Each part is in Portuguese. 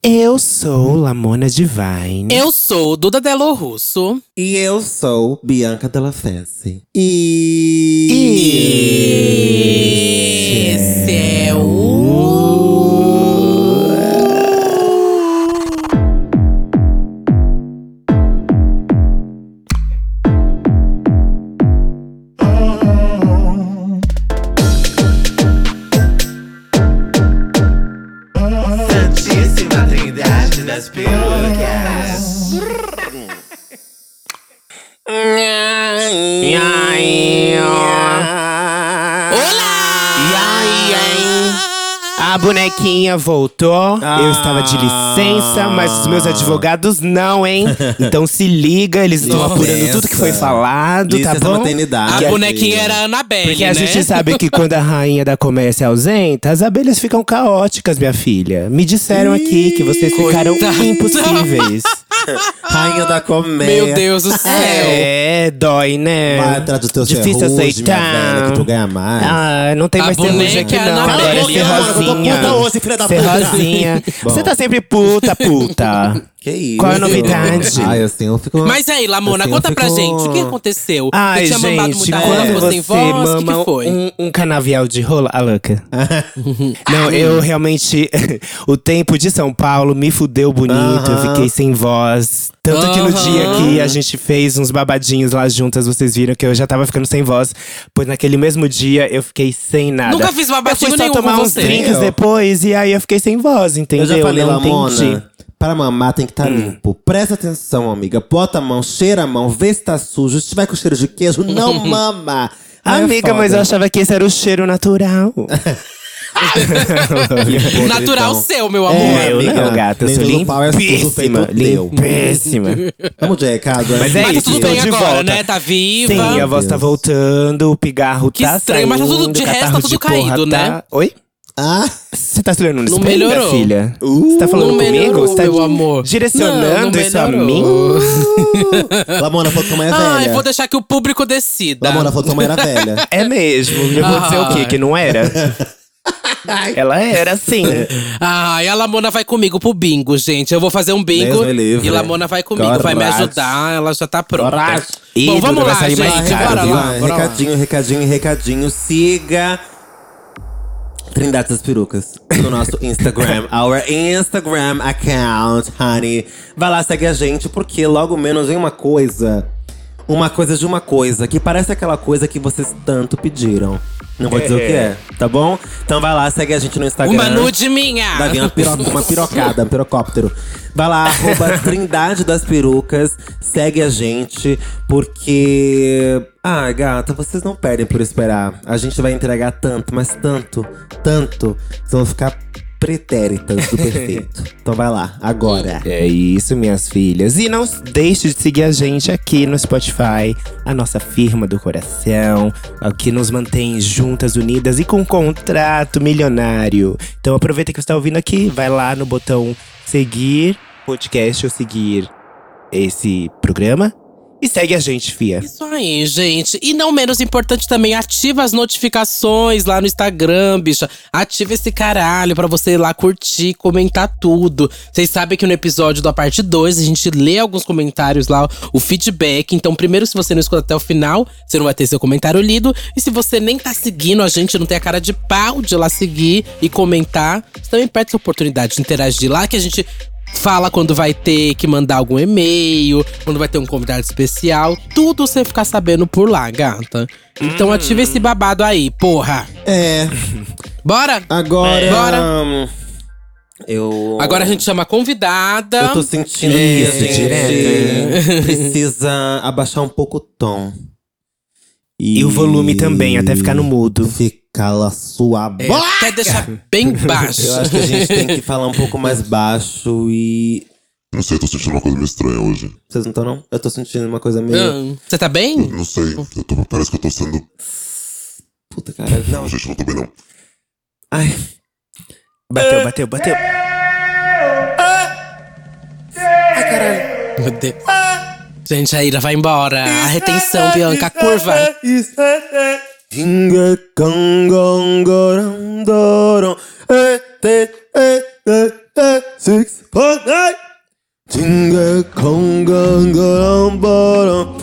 Eu sou Lamona Divine. Eu sou Duda Delo Russo. E eu sou Bianca Della Fesse. E. Esse é o. bonequinha voltou. Eu estava de licença, mas os meus advogados não, hein? Então se liga, eles estão apurando tudo que foi falado, Licença tá bom? maternidade. A bonequinha era a Annabelle, Porque né? a gente sabe que quando a rainha da comércio é ausente, as abelhas ficam caóticas, minha filha. Me disseram aqui que vocês ficaram Coitada. impossíveis. Rainha da comédia. Meu Deus do céu. É, dói, né? Vai atrás do teu Difícil ferrugem, minha aceitar. velha, que tu ganha mais. Ah, não tem A mais ferrugem aqui é a não. Agora é mano, eu tô puta hoje, filha da puta. Você tá sempre puta, puta. Que isso? Qual é a novidade? Ai, assim, eu fico. Mas aí, Lamona, assim, eu conta pra fico- gente. O que aconteceu? Ai, você tinha mamado gente, muita rola, quando ficou sem você voz? O que, que foi? um, um canavial de rola, a louca. Não, eu realmente… o tempo de São Paulo me fudeu bonito. Eu Aham. fiquei sem voz. Tanto que no dia que a gente fez uns babadinhos lá juntas, vocês viram que eu já tava ficando sem voz. Pois naquele mesmo dia, eu fiquei sem nada. Nunca fiz babadinho eu fui só tomar uns você. drinks Eu. depois e aí eu fiquei sem voz, entendeu? Eu já falei, Não Lamona. entendi. Para mamar tem que estar limpo. Presta atenção, amiga. Bota a mão, cheira a mão, vê se tá sujo. Se tiver com cheiro de queijo, não mama. Ai, é Amiga, mas eu achava que esse era o cheiro natural. Natural então. seu, meu amor. É, eu amiga, não, gata. Eu sou é limpíssima. Limpíssima. Vamos de recado? Mas é Mas tá isso, tudo bem de agora, volta. né? Tá viva. Sim, a voz tá Deus. voltando, o pigarro Que tá estranho, mas tá tudo- saindo, de resto tá tudo caído, tá- né? Oi? Ah, Você tá se olhando no Não espelho, minha melhorou. filha? Você tá falando Não comigo? melhorou, Você tá meu amor. direcionando Não, não isso a melhorou. mim? Lamona falou que tua mãe é velha. Ai, vou deixar que o público decida. Lamona falou que tua mãe era velha. É mesmo. Eu vou dizer o quê? Que não era? Ela era, sim. Ai, a Lamona vai comigo pro bingo, gente. Eu vou fazer um bingo Deus me livre. e Lamona vai comigo, vai me Coragem. ajudar, ela já tá pronta. Coragem. Ih, Bom, vamos Duda, vai lá, sair mais gente, caro, bora viu? lá, Vai, bora lá. recadinho, recadinho, recadinho. Siga Trindade das Perucas no nosso Instagram. Our Instagram account, honey. Vai lá, segue a gente, porque logo menos vem uma coisa. Uma coisa de uma coisa, que parece aquela coisa que vocês tanto pediram. Não vou dizer o que é, tá bom? Então vai lá, segue a gente no Instagram. Uma nude minha! Vai vir uma, piro- uma pirocada, um pirocóptero. Vai lá, arroba Trindade das Perucas. Segue a gente, porque. Ah, gata, vocês não perdem por esperar. A gente vai entregar tanto, mas tanto, tanto. Vocês vão ficar pretéritas do perfeito. então vai lá, agora. É isso, minhas filhas. E não deixe de seguir a gente aqui no Spotify, a nossa firma do coração, que nos mantém juntas, unidas e com um contrato milionário. Então aproveita que você está ouvindo aqui, vai lá no botão seguir podcast ou seguir esse programa e segue a gente, fia. Isso aí, gente. E não menos importante também, ativa as notificações lá no Instagram, bicha. Ativa esse caralho pra você ir lá curtir, comentar tudo. Vocês sabem que no episódio da parte 2 a gente lê alguns comentários lá, o feedback. Então, primeiro, se você não escuta até o final, você não vai ter seu comentário lido. E se você nem tá seguindo a gente, não tem a cara de pau de ir lá seguir e comentar, você também perde essa oportunidade de interagir lá, que a gente Fala quando vai ter que mandar algum e-mail, quando vai ter um convidado especial. Tudo você ficar sabendo por lá, gata. Então ativa esse babado aí, porra. É, Bora? agora. Bora. hum, Eu. Agora a gente chama a convidada. Eu tô sentindo que a Isso, direto, precisa abaixar um pouco o tom. E o volume também, até ficar no mudo. Cala sua É, boca! até deixar bem baixo. Eu acho que a gente tem que falar um pouco mais baixo e. Não sei, tô sentindo uma coisa meio estranha hoje. Vocês não estão, não? Eu tô sentindo uma coisa meio. Hum, Você tá bem? Não sei, eu tô- parece que eu tô sendo. Puta cara. Não. Não, gente, não tô bem não. Ai. Bateu, bateu, bateu. Meu Deus. Gente, a Ira vai embora. A retenção, Bianca, a curva. Ginga cangongorandoro. Eh, te, eh, eh, eh. six, four, nine. Garam, baram.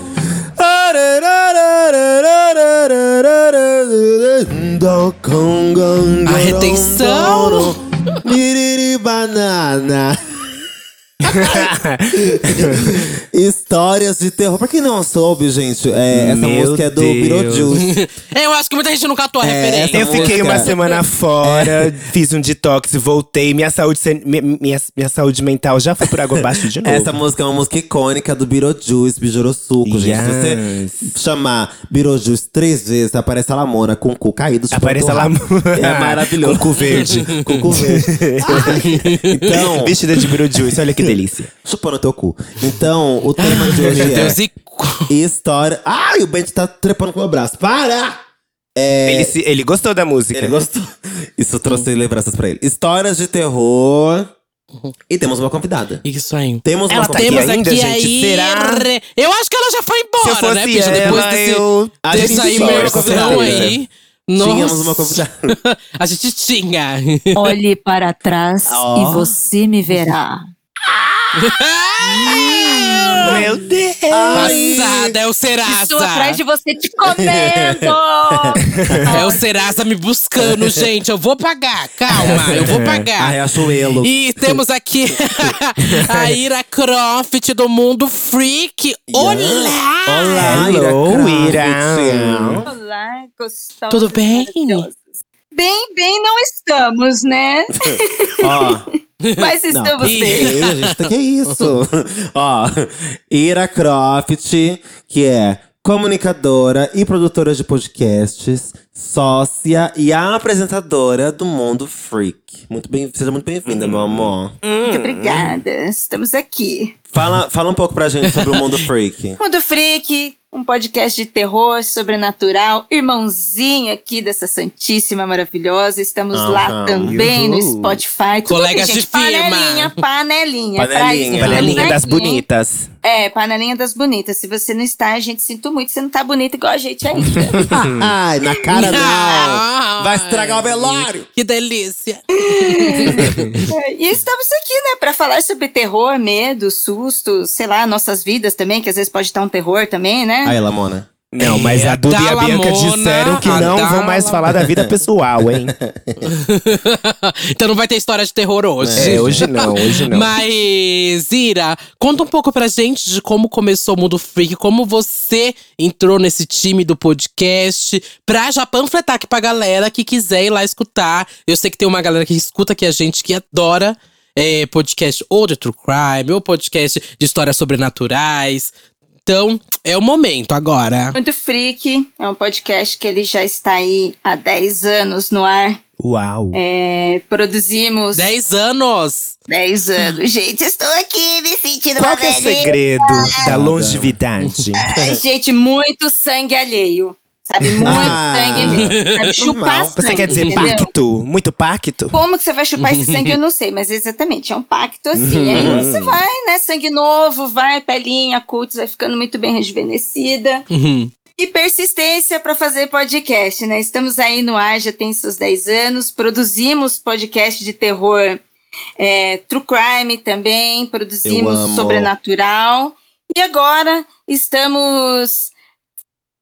A retenção. Miriri banana. Histórias de terror. Pra quem não soube, gente, é, essa Meu música é do Deus. Beetlejuice. Eu acho que muita gente não catou a É, referência. Eu fiquei uma música- semana fora, fiz um detox, voltei. Minha saúde, sen- minha, minha, minha saúde mental já foi por água abaixo de novo. Essa música é uma música icônica do Beetlejuice, Bijorosuco, gente. Yes. Se você chamar Beetlejuice três vezes, aparece a Lamona com o cu caído. chupando Aparece a rabo. Lamona. É maravilhoso. Com o cu verde. com o cu verde. então, Vestida de Beetlejuice, olha que delícia. chupando teu cu. Então, o tema de hoje Meu é Deus, e. história… Ai, o Bento tá trepando com o meu braço. Para! É, Ele, se- ele gostou da música. Ele gostou. Isso trouxe lembranças pra ele. Histórias de terror. E temos uma convidada. Isso aí. Temos uma Ela tá aqui convidada. Temos ainda, aqui gente? a Será? Eu acho que ela já foi embora, Se eu fosse né, bicha? ela, Depois desse, eu A dessa gente tinha imersão uma aí. Tínhamos Nossa. uma convidada. a gente tinha. Olhe para trás Ó. e você me verá. Meu Deus! Passada, é o Estou Serasa. atrás de você te comendo! É o Serasa me buscando, gente. Eu vou pagar, calma, eu vou A pagar. Riachuelo. E temos aqui a Ira Croft do Mundo Freak. Olá! Olá, Hello, Ira Ira. Croft. Olá, gostosos. Tudo bem? Bem, bem não estamos, né? Ó, Mas estamos bem. gente, que isso? Ó, Ira Croft, que é comunicadora e produtora de podcasts, sócia e apresentadora do Mundo Freak. Muito bem, seja muito bem-vinda, meu amor. Muito obrigada. Estamos aqui. Fala, fala um pouco pra gente sobre o Mundo Freak. Mundo Freak, um podcast de terror sobrenatural, irmãozinho aqui dessa Santíssima Maravilhosa. Estamos lá também no. Spotify. Tudo Colegas gente. de firma. Panelinha, panelinha. Pra Panelinha. isso, Panelinha das bonitas. É, panelinha das bonitas. Se você não está, a gente sinto muito. Você não tá bonita igual a gente ainda. Ai, na cara Vai estragar o velório! Que delícia. e estamos aqui, né, pra falar sobre terror, medo, susto, sei lá, nossas vidas também, que às vezes pode estar um terror também, né? Aí, Lamona. Não, mas a Duda e a da Bianca disseram que a não da vão mais falar da vida pessoal, hein? então não vai ter história de terror hoje. É, hoje não, hoje não. Mas, Ira, conta um pouco pra gente de como começou o Mundo Freak, como você entrou nesse time do podcast, pra já panfletar aqui pra galera que quiser ir lá escutar. Eu sei que tem uma galera que escuta aqui a gente que adora é, podcast ou de True Crime, ou podcast de histórias sobrenaturais. Então, é o momento agora. Muito Freak é um podcast que ele já está aí há 10 anos no ar. Uau. É, produzimos 10 anos! 10 anos. Gente, estou aqui me sentindo Qual uma que é o segredo da longevidade? Ai, Gente, muito sangue alheio. Sabe? Muito Ah, sangue. Sabe? Chupar normal. sangue. Você quer dizer entendeu? pacto? Muito pacto? Como que você vai chupar esse sangue, eu não sei, mas exatamente, é um pacto assim. Aí Uhum. você vai, né? Sangue novo, vai, pelinha, cutis, vai ficando muito bem rejuvenescida. Uhum. E persistência para fazer podcast, né? Estamos aí no ar, já tem seus 10 anos, produzimos podcast de terror, é, true crime também, produzimos sobrenatural. E agora estamos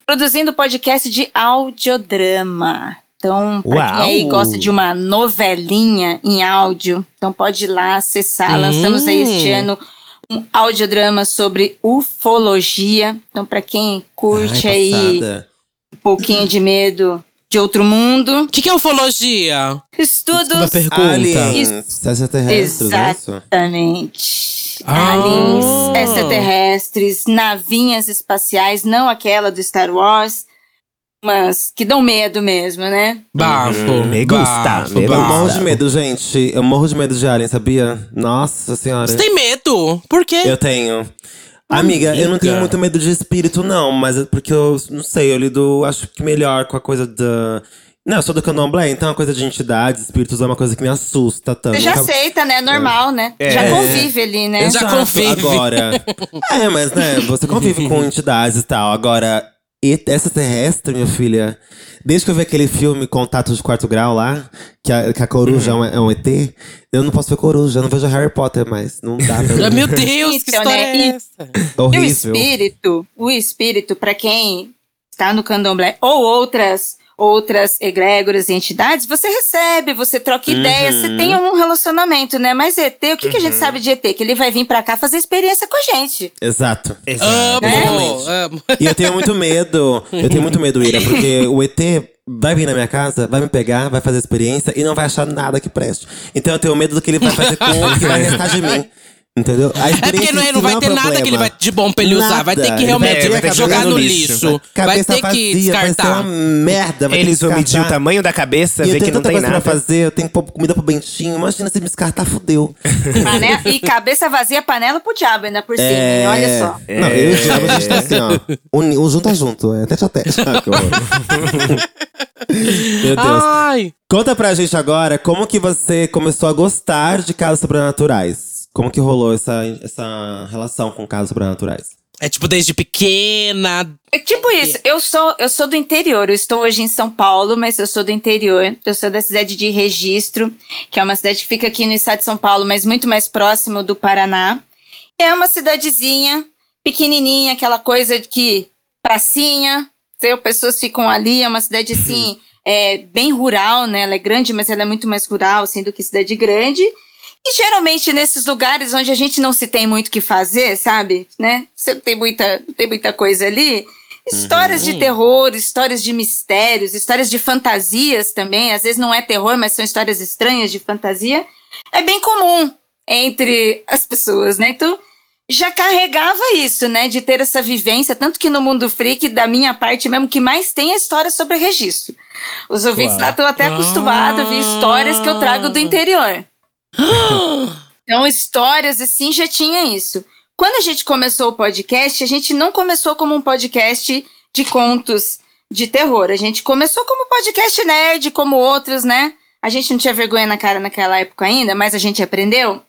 produzindo podcast de audiodrama. Então, pra quem aí gosta de uma novelinha em áudio, então pode ir lá acessar. Lançamos aí este ano um audiodrama sobre ufologia. Então, para quem curte Ai, aí um pouquinho de medo de outro mundo, O que, que é ufologia? estudos Uma pergunta. Aliens, é isso? Exatamente. Ah. Aliens, extraterrestres, navinhas espaciais, não aquela do Star Wars, mas que dão medo mesmo, né? Bafo. Hum, me gusta, bafo, me Eu morro de medo, gente. Eu morro de medo de alien, sabia? Nossa senhora. Você tem medo? Por quê? Eu tenho. Amiga, eu não tenho muito medo de espírito, não, mas é porque eu não sei, eu lido, acho que melhor com a coisa da. Não, eu sou do candomblé, então a coisa de entidades, espíritos é uma coisa que me assusta tanto. Você já Nunca- aceita, né? Normal, né? É. Já convive ali, né? Já Exato, convive. Agora. é, mas né, você convive com entidades e tal. Agora, e- extraterrestre, minha filha. Desde que eu vi aquele filme Contato de Quarto Grau lá, que a, que a coruja é, um, é um ET, eu não posso ver coruja, eu não vejo Harry Potter mais. Não dá pra Ah. Meu Deus, que Então, história né? é essa? E o Horrível. espírito, o espírito, para quem está no candomblé ou outras outras egrégoras e entidades, você recebe, você troca Uhum. ideia, você tem um relacionamento, né? Mas ET, o que, que a gente sabe de ET? Que ele vai vir pra cá fazer experiência com a gente. Exato. Amo, Exatamente. amo. E eu tenho muito medo. Eu tenho muito medo, Ira, porque o ET vai vir na minha casa, vai me pegar, vai fazer experiência e não vai achar nada que preste. Então eu tenho medo do que ele vai fazer com o que vai restar de mim. Entendeu? A É porque não, é- não vai é ter nada problema. que ele vai de bom pra ele usar. Vai ter Nada. que realmente Ele vai ter que jogar no lixo. Vai ter que descartar. vai ser uma merda. Vai Eles ter vão que medir o tamanho da cabeça, E eu ver que tenho não tem coisa nada. pra fazer, eu tenho que pôr comida pro Bentinho. Imagina se me descartar, fudeu. E cabeça vazia, panela pro diabo ainda por cima, É. Olha só. Não, eu e o Diabo, a gente tá assim, ó. Um, um junto a junto, é tete a tete. Ah. Meu Deus. Ai, Conta pra gente agora como que você começou a gostar de casos sobrenaturais. Como que rolou essa, essa relação com casos sobrenaturais? é tipo desde pequena. É tipo isso, eu sou, eu sou do interior, eu estou hoje em São Paulo, mas eu sou do interior. Eu sou da cidade de Registro, que é uma cidade que fica aqui no estado de São Paulo, mas muito mais próximo do Paraná. É uma cidadezinha, pequenininha, aquela coisa de que pracinha, entendeu? pessoas ficam ali, é uma cidade assim, é, bem rural, né? Ela é grande, mas ela é muito mais rural, assim, do que cidade grande. E geralmente nesses lugares onde a gente não se tem muito o que fazer, sabe? Né? Você não tem muita, tem muita coisa ali. Histórias de terror, histórias de mistérios, histórias de fantasias também. Às vezes não é terror, mas são histórias estranhas de fantasia. É bem comum entre as pessoas, né? Então já carregava isso, né? De ter essa vivência. Tanto que no Mundo Freak, da minha parte mesmo, que mais tem é história sobre registro. Os ouvintes lá estão até acostumados a ver histórias que eu trago do interior. Então, histórias assim já tinha isso. Quando a gente começou o podcast, a gente não começou como um podcast de contos de terror. A gente começou como podcast nerd, como outros, né? A gente não tinha vergonha na cara naquela época ainda, mas a gente aprendeu.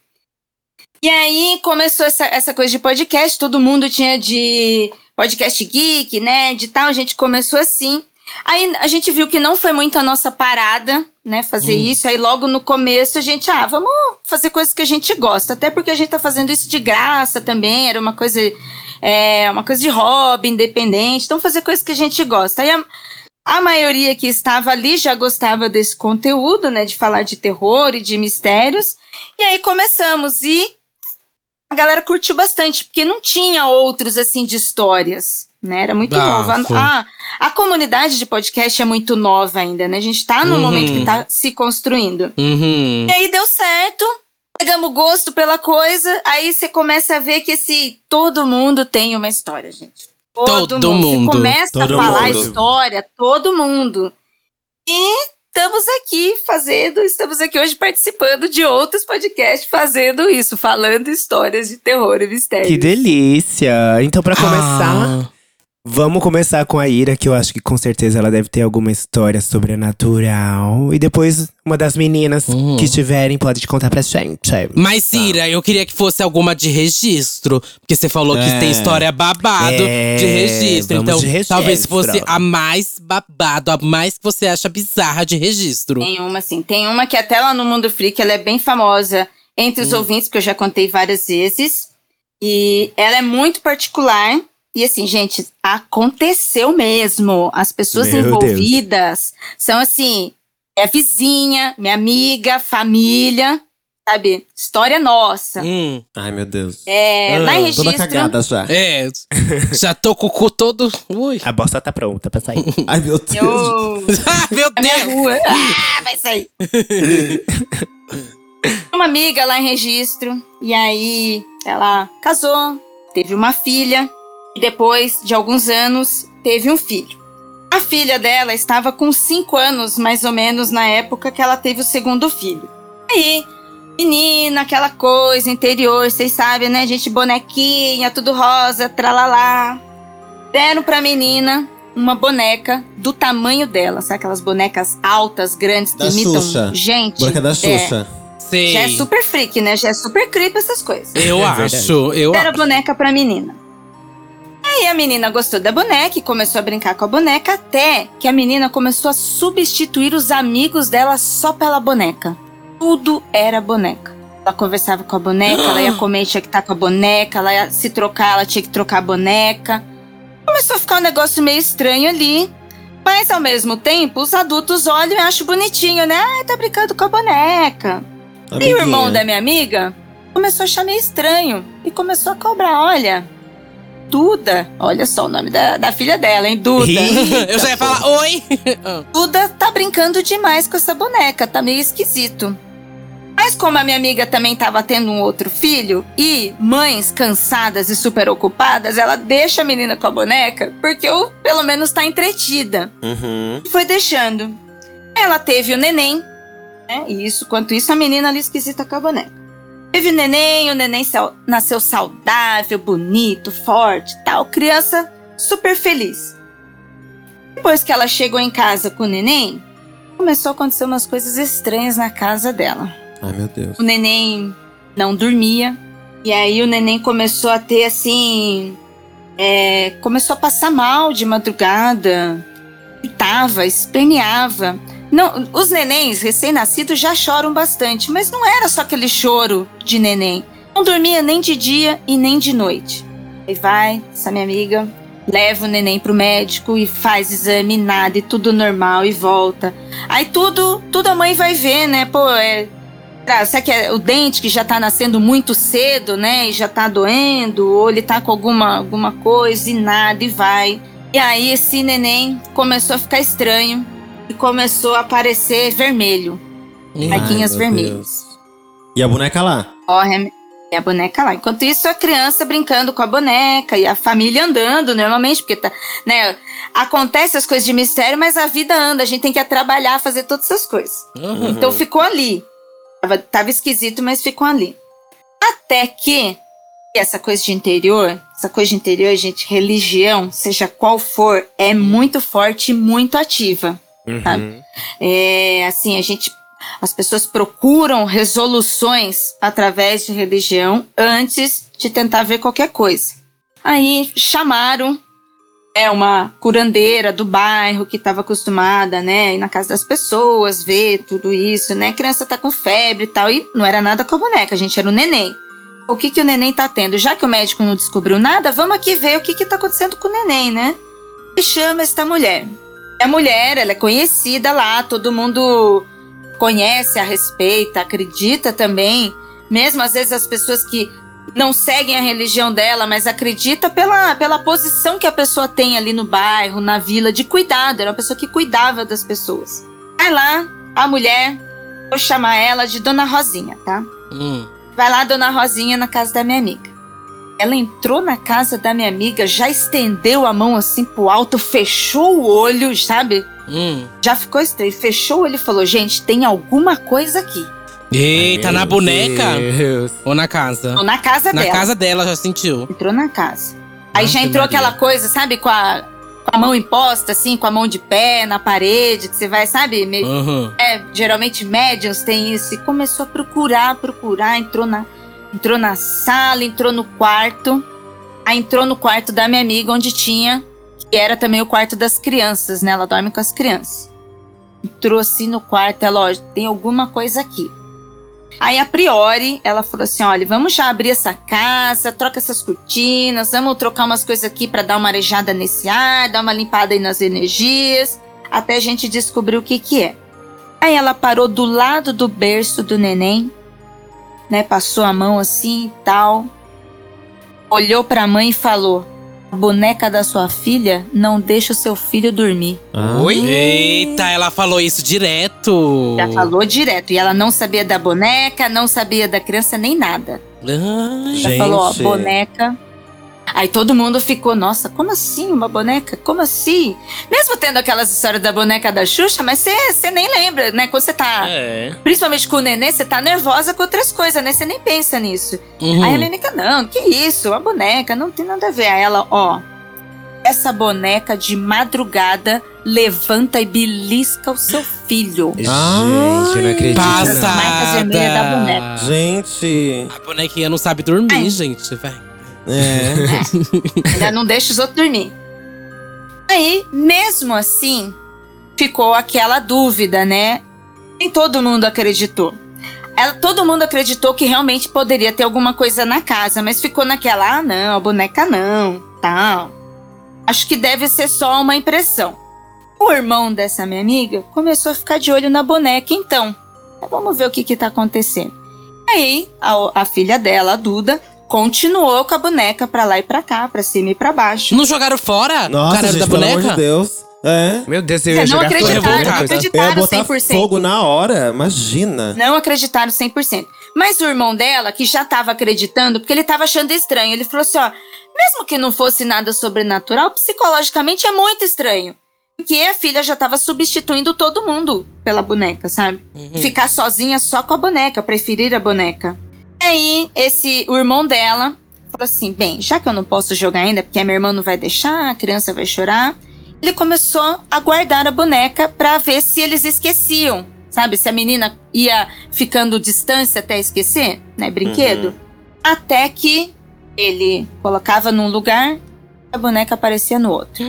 E aí começou essa, essa coisa de podcast, todo mundo tinha de podcast geek, né? De tal, a gente começou assim. Aí a gente viu que não foi muito a nossa parada, né? Fazer isso. Aí logo no começo a gente, ah, vamos fazer coisas que a gente gosta. Até porque a gente tá fazendo isso de graça também. Era uma coisa, é, uma coisa de hobby, independente. Então fazer coisas que a gente gosta. Aí a, a maioria que estava ali já gostava desse conteúdo, né? De falar de terror e de mistérios. E aí começamos. E a galera curtiu bastante, porque não tinha outros assim de histórias. Né? Era muito Bafo. novo. A, a comunidade de podcast é muito nova ainda, né? A gente tá no Uhum. momento que tá se construindo. Uhum. E aí deu certo, pegamos gosto pela coisa, aí você começa a ver que esse todo mundo tem uma história, gente. Todo mundo. Você começa Todo a falar mundo. história, todo mundo. E estamos aqui fazendo, estamos aqui hoje participando de outros podcasts fazendo isso, falando histórias de terror e mistério. Que delícia! Então, pra começar, Ah, vamos começar com a Ira, que eu acho que com certeza ela deve ter alguma história sobrenatural. E depois, uma das meninas Uhum. que tiverem pode te contar pra gente. Mas, Cira, eu queria que fosse alguma de registro. Porque você falou que É. tem história babado É, de registro. vamos Então, de registro. talvez fosse a mais babado, a mais que você acha bizarra de registro. Tem uma, assim, tem uma que até lá no Mundo Freak ela é bem famosa entre Hum. os ouvintes, que eu já contei várias vezes. E ela é muito particular. E assim, gente, aconteceu mesmo. As pessoas Meu envolvidas são assim, minha vizinha, minha amiga, família, sabe? História nossa. Hum, Ai, meu Deus. É, lá em Toda registro. cagada já. é, já tô com o cu todo. Ui. A bosta tá pronta pra sair. Ai, meu Deus. Eu, Ah, Meu na minha Deus! rua. Ah, vai sair. uma amiga lá em registro. E aí ela casou, teve uma filha. E depois de alguns anos, teve um filho. A filha dela estava com 5 anos, mais ou menos, na época que ela teve o segundo filho. Aí, menina, aquela coisa, interior, vocês sabem, né? Gente, bonequinha, tudo rosa, tralalá. Deram pra menina uma boneca do tamanho dela, sabe aquelas bonecas altas, grandes, que Da imitam Xuxa. gente? Boneca da É, Xuxa. Sei. já é super freak, né? Já é super creepy essas coisas. Eu É acho, eu Deram a boneca pra menina. Aí a menina gostou da boneca e começou a brincar com a boneca, até que a menina começou a substituir os amigos dela só pela boneca. Tudo era boneca. Ela conversava com a boneca, ela ia comer, tinha que estar com a boneca, ela ia se trocar, ela tinha que trocar a boneca. Começou a ficar um negócio meio estranho ali. Mas ao mesmo tempo, os adultos olham e acham bonitinho, né? Ah, tá brincando com a boneca. E o irmão da minha amiga começou a achar meio estranho e começou a cobrar: olha, Duda, olha só o nome da, da filha dela, hein? Duda. Eu já ia falar oi. Duda tá brincando demais com essa boneca, tá meio esquisito. Mas como a minha amiga também tava tendo um outro filho, e mães cansadas e super ocupadas, ela deixa a menina com a boneca, porque ou pelo menos tá entretida. Uhum. E foi deixando. Ela teve o neném, né? E isso, quanto isso, a menina ali esquisita com a boneca. Teve o neném, o neném nasceu saudável, bonito, forte tal. Criança super feliz. Depois que ela chegou em casa com o neném, começou a acontecer umas coisas estranhas na casa dela. Ai, meu Deus. O neném não dormia. E aí o neném começou a ter assim. é, começou a passar mal de madrugada. Gritava, esperneava. Não, os nenéns recém-nascidos já choram bastante, mas não era só aquele choro de neném. Não dormia nem de dia e nem de noite. Aí vai, essa minha amiga, leva o neném pro médico e faz exame, nada, e tudo normal e volta. Aí tudo, tudo a mãe vai ver, né? Pô, é, ah, será que é o dente que já tá nascendo muito cedo, né? E já tá doendo, ou ele tá com alguma, alguma coisa e nada, e vai. E aí esse neném começou a ficar estranho e começou a aparecer vermelho, marquinhas Ai, meu vermelhas. Deus. E a boneca lá? Corre e a boneca lá. Enquanto isso, a criança brincando com a boneca e a família andando normalmente, porque tá, né? Acontece as coisas de mistério, mas a vida anda, a gente tem que ir trabalhar, fazer todas essas coisas. Uhum. Então ficou ali. Tava, tava esquisito, mas ficou ali. Até que essa coisa de interior, essa coisa de interior, gente, religião, seja qual for, é muito forte e muito ativa. Sabe? É, assim, a gente. As pessoas procuram resoluções através de religião antes de tentar ver qualquer coisa. Aí chamaram é uma curandeira do bairro que estava acostumada, né, ir na casa das pessoas, ver tudo isso, né? A criança tá com febre e tal, e não era nada com a boneca, a gente era o neném. O que que o neném tá tendo? Já que o médico não descobriu nada, vamos aqui ver o que que tá acontecendo com o neném, né? E chama esta mulher. A mulher, ela é conhecida lá, todo mundo conhece a respeito, acredita também. Mesmo às vezes as pessoas que não seguem a religião dela, mas acredita pela, pela posição que a pessoa tem ali no bairro, na vila, de cuidado. Era uma pessoa que cuidava das pessoas. Vai lá, a mulher, vou chamar ela de Dona Rosinha, tá? Hum. Vai lá, Dona Rosinha, na casa da minha amiga. Ela entrou na casa da minha amiga, já estendeu a mão assim pro alto, fechou o olho, sabe? Hum. Já ficou estranho. Fechou o olho e falou: Gente, tem alguma coisa aqui. Eita, na Meu boneca? Deus. Ou na casa? Ou na casa Na dela. casa dela já sentiu. Entrou na casa. Aí já Ave entrou Maria. aquela coisa, sabe, com a, com a mão imposta, assim, com a mão de pé na parede, que você vai, sabe? meio- Uhum. É, geralmente médiums tem isso. E começou a procurar, procurar, entrou na, entrou na sala, entrou no quarto. Aí entrou no quarto da minha amiga, onde tinha, que era também o quarto das crianças, né? Ela dorme com as crianças. Entrou assim no quarto, ela, ó, tem alguma coisa aqui. Aí, a priori, ela falou assim: olha, vamos já abrir essa casa, troca essas cortinas, vamos trocar umas coisas aqui pra dar uma arejada nesse ar, dar uma limpada aí nas energias, até a gente descobrir o que que é. Aí ela parou do lado do berço do neném, né? Passou a mão assim e tal. Olhou pra mãe e falou: A boneca da sua filha não deixa o seu filho dormir. Ah. Oi? Eita, ela falou isso direto. Já falou direto. E ela não sabia da boneca, não sabia da criança, nem nada. Ai. Já Gente. falou, ó, boneca. Aí todo mundo ficou, nossa, como assim uma boneca? Como assim? Mesmo tendo aquelas histórias da boneca da Xuxa, mas você nem lembra, né? Quando você tá, É. principalmente com o nenê, você tá nervosa com outras coisas, né? Você nem pensa nisso. Uhum. Aí a Lênica, não, que isso? Uma boneca, não tem nada a ver. Aí ela, ó, essa boneca de madrugada levanta e belisca o seu filho. Gente, eu não acredito. Passa. não. marcas vermelhas da boneca. Gente. A bonequinha não sabe dormir, Ai. gente, vai. É. Ainda não deixa os outros dormir. Aí, mesmo assim, ficou aquela dúvida, né? Nem todo mundo acreditou. Ela, todo mundo acreditou que realmente poderia ter alguma coisa na casa, mas ficou naquela, ah, não, a boneca não, tal. Acho que deve ser só uma impressão. O irmão dessa minha amiga começou a ficar de olho na boneca, então. Vamos ver o que que tá acontecendo. Aí, a, a filha dela, a Duda, continuou com a boneca pra lá e pra cá, pra cima e pra baixo. Não jogaram fora Nossa, cara gente, da pelo boneca? amor de Deus. É. Meu Deus, eu ia não jogar acreditaram, não coisa. Eu ia acreditaram botar 100%. fogo na hora, imagina. Não acreditaram 100%. Mas o irmão dela, que já tava acreditando, porque ele tava achando estranho, ele falou assim: ó, mesmo que não fosse nada sobrenatural, psicologicamente é muito estranho. Porque a filha já tava substituindo todo mundo pela boneca, sabe? Ficar sozinha só com a boneca, preferir a boneca. E aí, esse, o irmão dela falou assim: bem, já que eu não posso jogar ainda, porque a minha irmã não vai deixar, a criança vai chorar. Ele começou a guardar a boneca pra ver se eles esqueciam. Sabe, se a menina ia ficando distância até esquecer, né? Brinquedo. Até que ele colocava num lugar, a boneca aparecia no outro.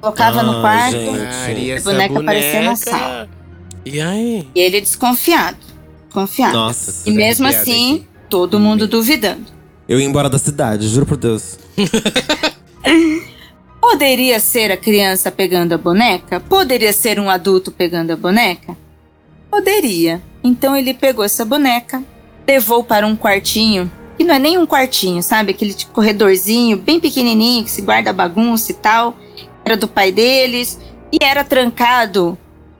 Colocava no Ai, quarto, gente. A boneca aparecia na sala. E aí? E ele desconfiado. Desconfiado. Nossa. e mesmo assim, aqui. Todo mundo duvidando. Eu ia embora da cidade, juro por Deus. Poderia ser a criança pegando a boneca? Poderia ser um adulto pegando a boneca? Poderia. Então ele pegou essa boneca, levou para um quartinho, que não é nem um quartinho, sabe? Aquele tipo corredorzinho bem pequenininho que se guarda bagunça e tal. Era do pai deles e era trancado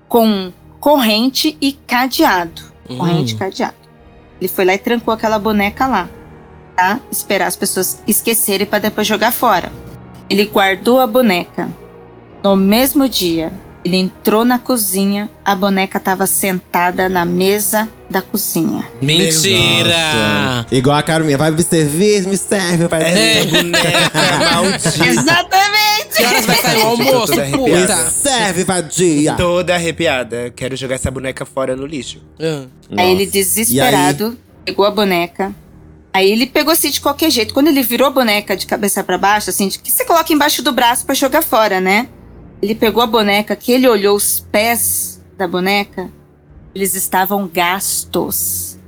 com corrente e cadeado. Corrente e cadeado. Ele foi lá e trancou aquela boneca lá, tá? Esperar as pessoas esquecerem para depois jogar fora. Ele guardou a boneca. No mesmo dia, ele entrou na cozinha, a boneca estava sentada na mesa da cozinha. Mentira! Nossa. Igual a Carminha, vai me servir, me serve, vai É, boneca maldita. Exatamente! Que horas vai sair o almoço, Toda Me arrepiada. puta? serve, vadia. Toda arrepiada. Quero jogar essa boneca fora no lixo. Ah. Aí ele, desesperado, pegou a boneca. Aí ele pegou assim de qualquer jeito. Quando ele virou a boneca de cabeça pra baixo, assim, de que você coloca embaixo do braço pra jogar fora, né? Ele pegou a boneca, que ele olhou os pés da boneca, eles estavam gastos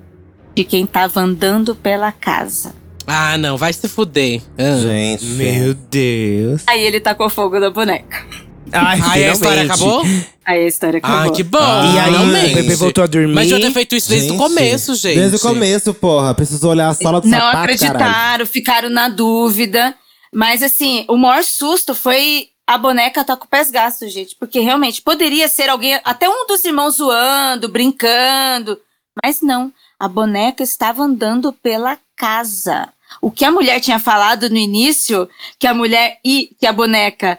de quem tava andando pela casa. Ah, não, vai se fuder. Ah. Gente. Meu Deus. Aí ele tacou fogo na boneca. Ai, Aí a história acabou? Aí a história acabou. Ah, que bom. E aí, finalmente. o bebê voltou a dormir. Mas eu ter feito isso desde o Gente, começo, gente. Desde o começo, porra. Precisou olhar a sala do Não sapato, acreditaram, caralho. ficaram na dúvida. Mas assim, o maior susto foi a boneca tá com pés gastos, gente. Porque realmente poderia ser alguém, até um dos irmãos zoando, brincando. Mas não, a boneca estava andando pela casa. O que a mulher tinha falado no início, que a mulher e que a boneca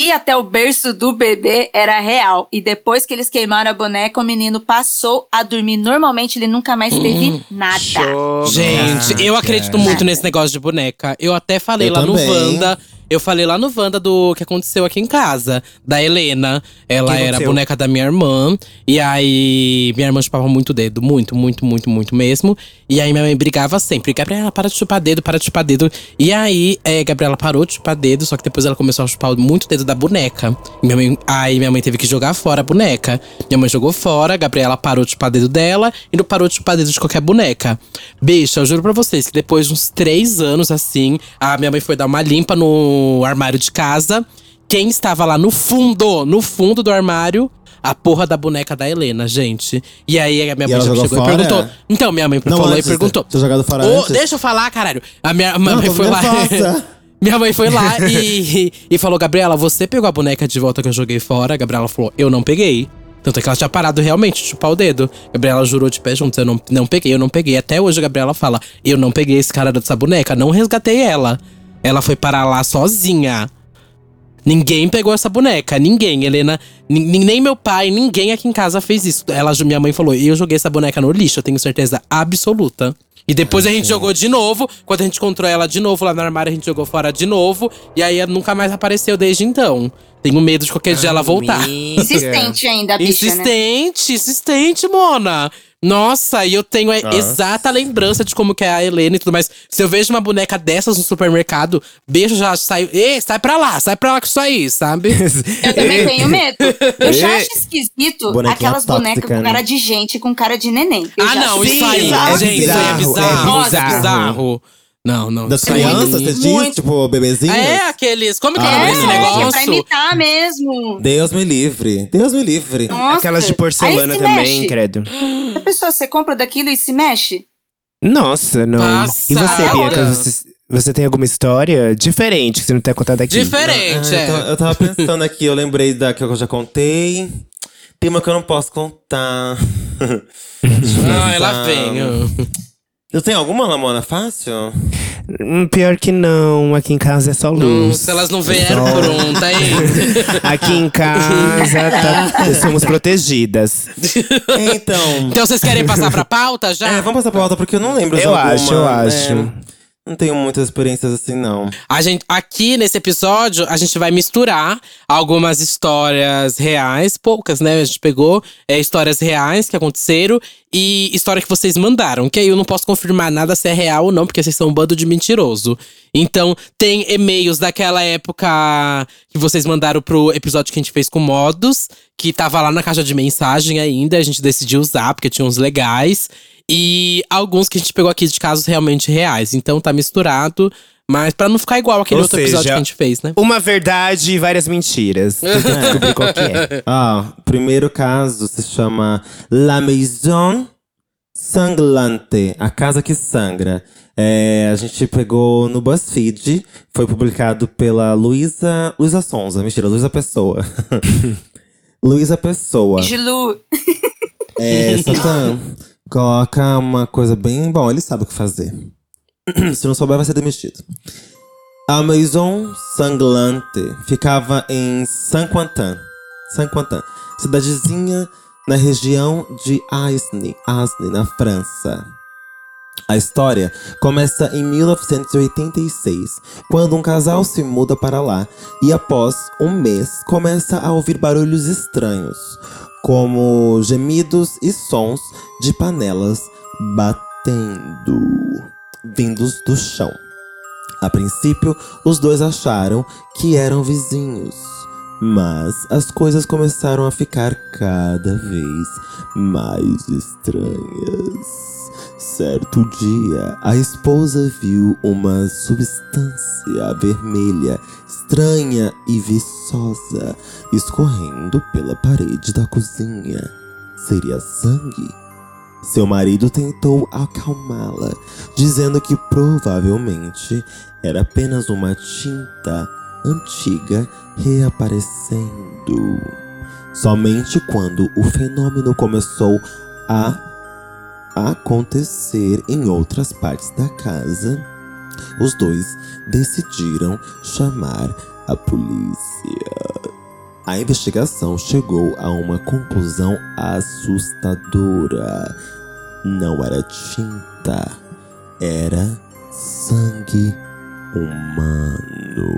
ia até o berço do bebê era real. E depois que eles queimaram a boneca, o menino passou a dormir normalmente, ele nunca mais teve nada. Chocada. Gente, eu acredito muito nesse negócio de boneca. Eu até falei Eu lá também. no Wanda. Eu falei lá no Wanda do que aconteceu aqui em casa, da Helena. Ela era boneca da minha irmã. E aí, minha irmã chupava muito dedo. Muito, muito, muito, muito mesmo. E aí, minha mãe brigava sempre. Gabriela, para de chupar dedo, para de chupar dedo. E aí, é, Gabriela parou de chupar dedo. Só que depois ela começou a chupar muito dedo da boneca. Minha mãe, aí, minha mãe teve que jogar fora a boneca. Minha mãe jogou fora. A Gabriela parou de chupar dedo dela. E não parou de chupar dedo de qualquer boneca. Bicha, eu juro pra vocês que depois de uns três anos assim, a minha mãe foi dar uma limpa no armário de casa. Quem estava lá no fundo, no fundo do armário, a porra da boneca da Helena, gente. E aí a minha mãe chegou fora? e perguntou. Então, minha mãe Não, falou e perguntou. Tinha jogado fora antes? deixa eu falar, caralho. A minha, minha Não, mãe foi lá. nervosa. Minha mãe foi lá e, e falou: Gabriela, você pegou a boneca de volta que eu joguei fora? A Gabriela falou: Eu não peguei. Tanto é que ela tinha parado realmente de chupar o dedo. Gabriela jurou de pé juntos: Eu não, não peguei, eu não peguei. Até hoje a Gabriela fala: Eu não peguei esse cara dessa boneca, não resgatei ela. Ela foi parar lá sozinha. Ninguém pegou essa boneca, ninguém. Helena, nem meu pai, ninguém aqui em casa fez isso. Ela, minha mãe falou: eu joguei essa boneca no lixo, eu tenho certeza absoluta. E depois a gente jogou de novo. Quando a gente encontrou ela de novo lá no armário, a gente jogou fora de novo. E aí ela nunca mais apareceu desde então. Tenho medo de qualquer dia ela voltar. Insistente ainda, bicha, né? Insistente, insistente, Mona. Nossa, e eu tenho a Nossa. exata lembrança de como que é a Helena e tudo mais. Se eu vejo uma boneca dessas no supermercado, beijo já saio. Ê, sai pra lá, sai pra lá com isso aí, sabe? Eu também tenho medo. Eu já acho esquisito Bonequinha aquelas bonecas com né? cara de gente, com cara de neném. Eu ah, não, isso aí, bizarro, gente, isso aí é bizarro, bizarro. é Nossa, bizarro. Não, não. Das aí- crianças, você diz? Tipo, bebezinhos? É, aqueles. Como que é Ah, É, desse que é pra negócio? imitar mesmo. Deus me livre. Deus me livre. Nossa. Aquelas de Aí porcelana se também, mexe. credo. A pessoa, você compra daquilo e se mexe? Nossa, não. E você. Bianca, você, você tem alguma história diferente que você não tem contado aqui? Diferente, Ah, é. então, eu tava pensando aqui, eu lembrei da que eu já contei. Tem uma que eu não posso contar. Ah, ela vem. Eu tenho alguma, Lamona? Fácil? Hum, Pior que não, aqui em casa é só luz. Nossa, elas não vieram Só- pronta, hein? Aqui em casa tá- somos protegidas. Então. Então vocês querem passar pra pauta já? É, vamos passar pra volta porque eu não lembro de Eu alguma. acho, eu É, acho. não tenho muitas experiências assim, não. A gente, aqui nesse episódio, a gente vai misturar algumas histórias reais, poucas, né? A gente pegou é, histórias reais que aconteceram e história que vocês mandaram. Que aí eu não posso confirmar nada se é real ou não, porque vocês são um bando de mentiroso. Então, tem e-mails daquela época que vocês mandaram pro episódio que a gente fez com modos, que tava lá na caixa de mensagem ainda, a gente decidiu usar, porque tinha uns legais. E alguns que a gente pegou aqui de casos realmente reais. Então tá misturado. Mas pra não ficar igual aquele Ou outro seja, episódio que a gente fez, né? Uma verdade e várias mentiras. Tenta descobrir qual que é. Ah, o primeiro caso se chama La Maison Sanglante, a casa que sangra. É, a gente pegou no BuzzFeed, foi publicado pela Luísa. Luísa Sonza, mentira, Luísa Pessoa. Luísa Pessoa. Gilu. É, Satã, coloca uma coisa bem. Bom, ele sabe o que fazer. Se não souber, vai ser demitido. A Maison Sanglante ficava em Saint-Quentin. Saint-Quentin, cidadezinha na região de Aisne, Aisne, na França. A história começa em 1986, quando um casal se muda para lá e após um mês começa a ouvir barulhos estranhos, como gemidos e sons de panelas batendo, vindos do chão. A princípio, os dois acharam que eram vizinhos, mas as coisas começaram a ficar cada vez mais estranhas. Certo dia, a esposa viu uma substância vermelha, estranha e viçosa escorrendo pela parede da cozinha. Seria sangue? Seu marido tentou acalmá-la, dizendo que provavelmente era apenas uma tinta antiga reaparecendo. Somente quando o fenômeno começou a acontecer em outras partes da casa, os dois decidiram chamar a polícia. A investigação chegou a uma conclusão assustadora. Não era tinta, era sangue humano.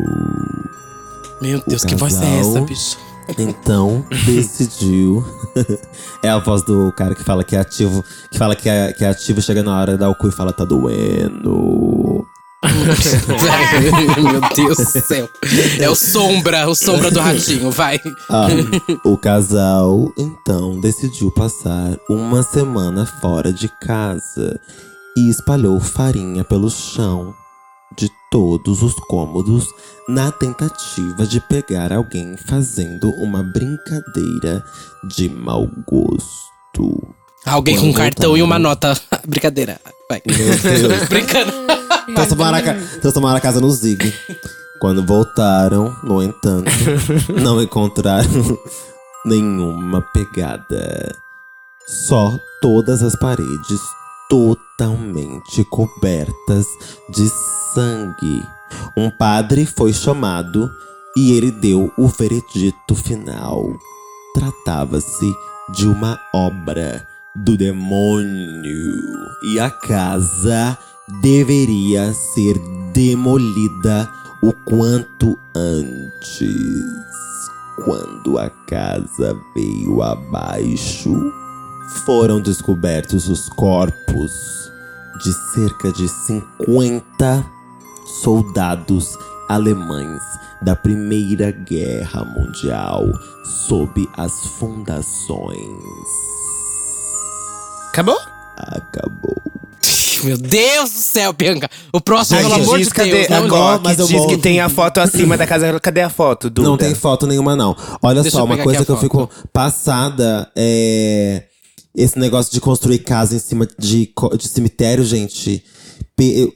Meu Deus, O que voz é casal- essa, bicho? Então decidiu. é a voz do cara que fala que é ativo. Que fala que é, que é ativo, chega na hora, dá o cu e fala, tá doendo. Meu Deus do céu. É o Sombra, o Sombra do Ratinho, vai. Ah, o casal então decidiu passar uma semana fora de casa e espalhou farinha pelo chão de todos os cômodos na tentativa de pegar alguém fazendo uma brincadeira de mau gosto. Alguém com Quando um cartão e uma nota. Brincadeira. Vai. Brincando. Transformaram a, ca- transformaram a casa no Zig. Quando voltaram, no entanto, não encontraram nenhuma pegada. Só todas as paredes totalmente cobertas de sangue. Um padre foi chamado e ele deu o veredito final. Tratava-se de uma obra do demônio e a casa deveria ser demolida o quanto antes. quando a casa veio abaixo, foram descobertos os corpos de cerca de 50 soldados alemães da Primeira Guerra Mundial sob as fundações. Acabou? Acabou. Meu Deus do céu, Bianca. O próximo, Ai, pelo amor de diz, cadê? Deus, não Agora, mas eu diz vou- que tem a foto acima da casa. Cadê a foto, Duda? Não tem foto nenhuma, não. Olha Deixa só, uma coisa que eu fico passada é. Esse negócio de construir casa em cima de, de cemitério, gente.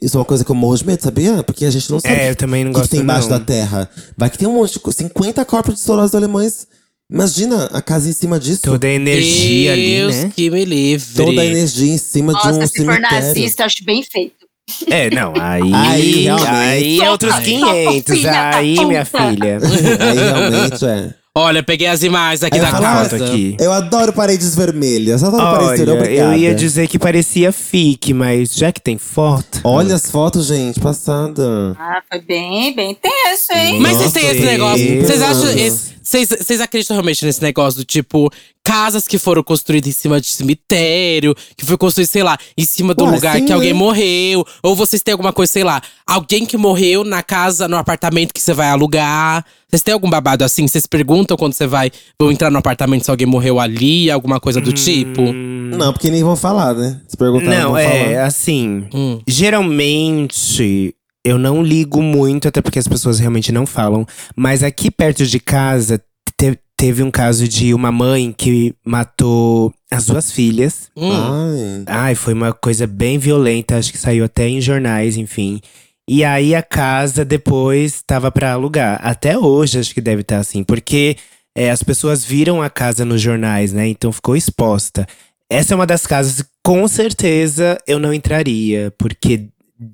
Isso é uma coisa que eu morro de medo, sabia? Porque a gente não sabe É, eu o que- também não o que gosto, tem embaixo não. da terra. Vai que tem um monte de. co- 50 corpos de soldados alemães. Imagina a casa em cima disso. Toda a energia ali, Deus né? que me livre. Toda a energia em cima de Nossa, um se for cemitério. nazista, eu acho bem feito. É, não, aí. Aí, Aí, é outros Solta, 500. filha da Aí, minha filha. Aí realmente é. Olha, peguei as imagens aqui Aí eu da casa. aqui. Eu adoro paredes vermelhas. Eu adoro paredes Olha, vermelhas. eu ia dizer que parecia fique, mas já que tem foto. Olha as fotos, gente, passada. Ah, foi bem, bem tenso, hein? Mas vocês Nossa, têm esse negócio. Vocês acham. esse- Vocês, acreditam realmente nesse negócio do tipo. Casas que foram construídas em cima de cemitério, que foi construído, sei lá, em cima do Ué, lugar sim, que alguém né? morreu. Ou vocês têm alguma coisa, sei lá, alguém que morreu na casa, no apartamento que você vai alugar. Vocês têm algum babado assim? Vocês perguntam quando você vai vão entrar no apartamento se alguém morreu ali, alguma coisa do tipo? Não, porque nem vão falar, né? Se perguntar, não, Não, vão é, falar. assim. Hum. Geralmente, eu não ligo muito, até porque as pessoas realmente não falam. Mas aqui perto de casa, te- teve um caso de uma mãe que matou as duas filhas. Hum. Ai. Ai, foi uma coisa bem violenta, acho que saiu até em jornais, enfim. E aí a casa depois tava pra alugar. Até hoje acho que deve estar assim, porque é, as pessoas viram a casa nos jornais, né? Então ficou exposta. Essa é uma das casas que com certeza eu não entraria, porque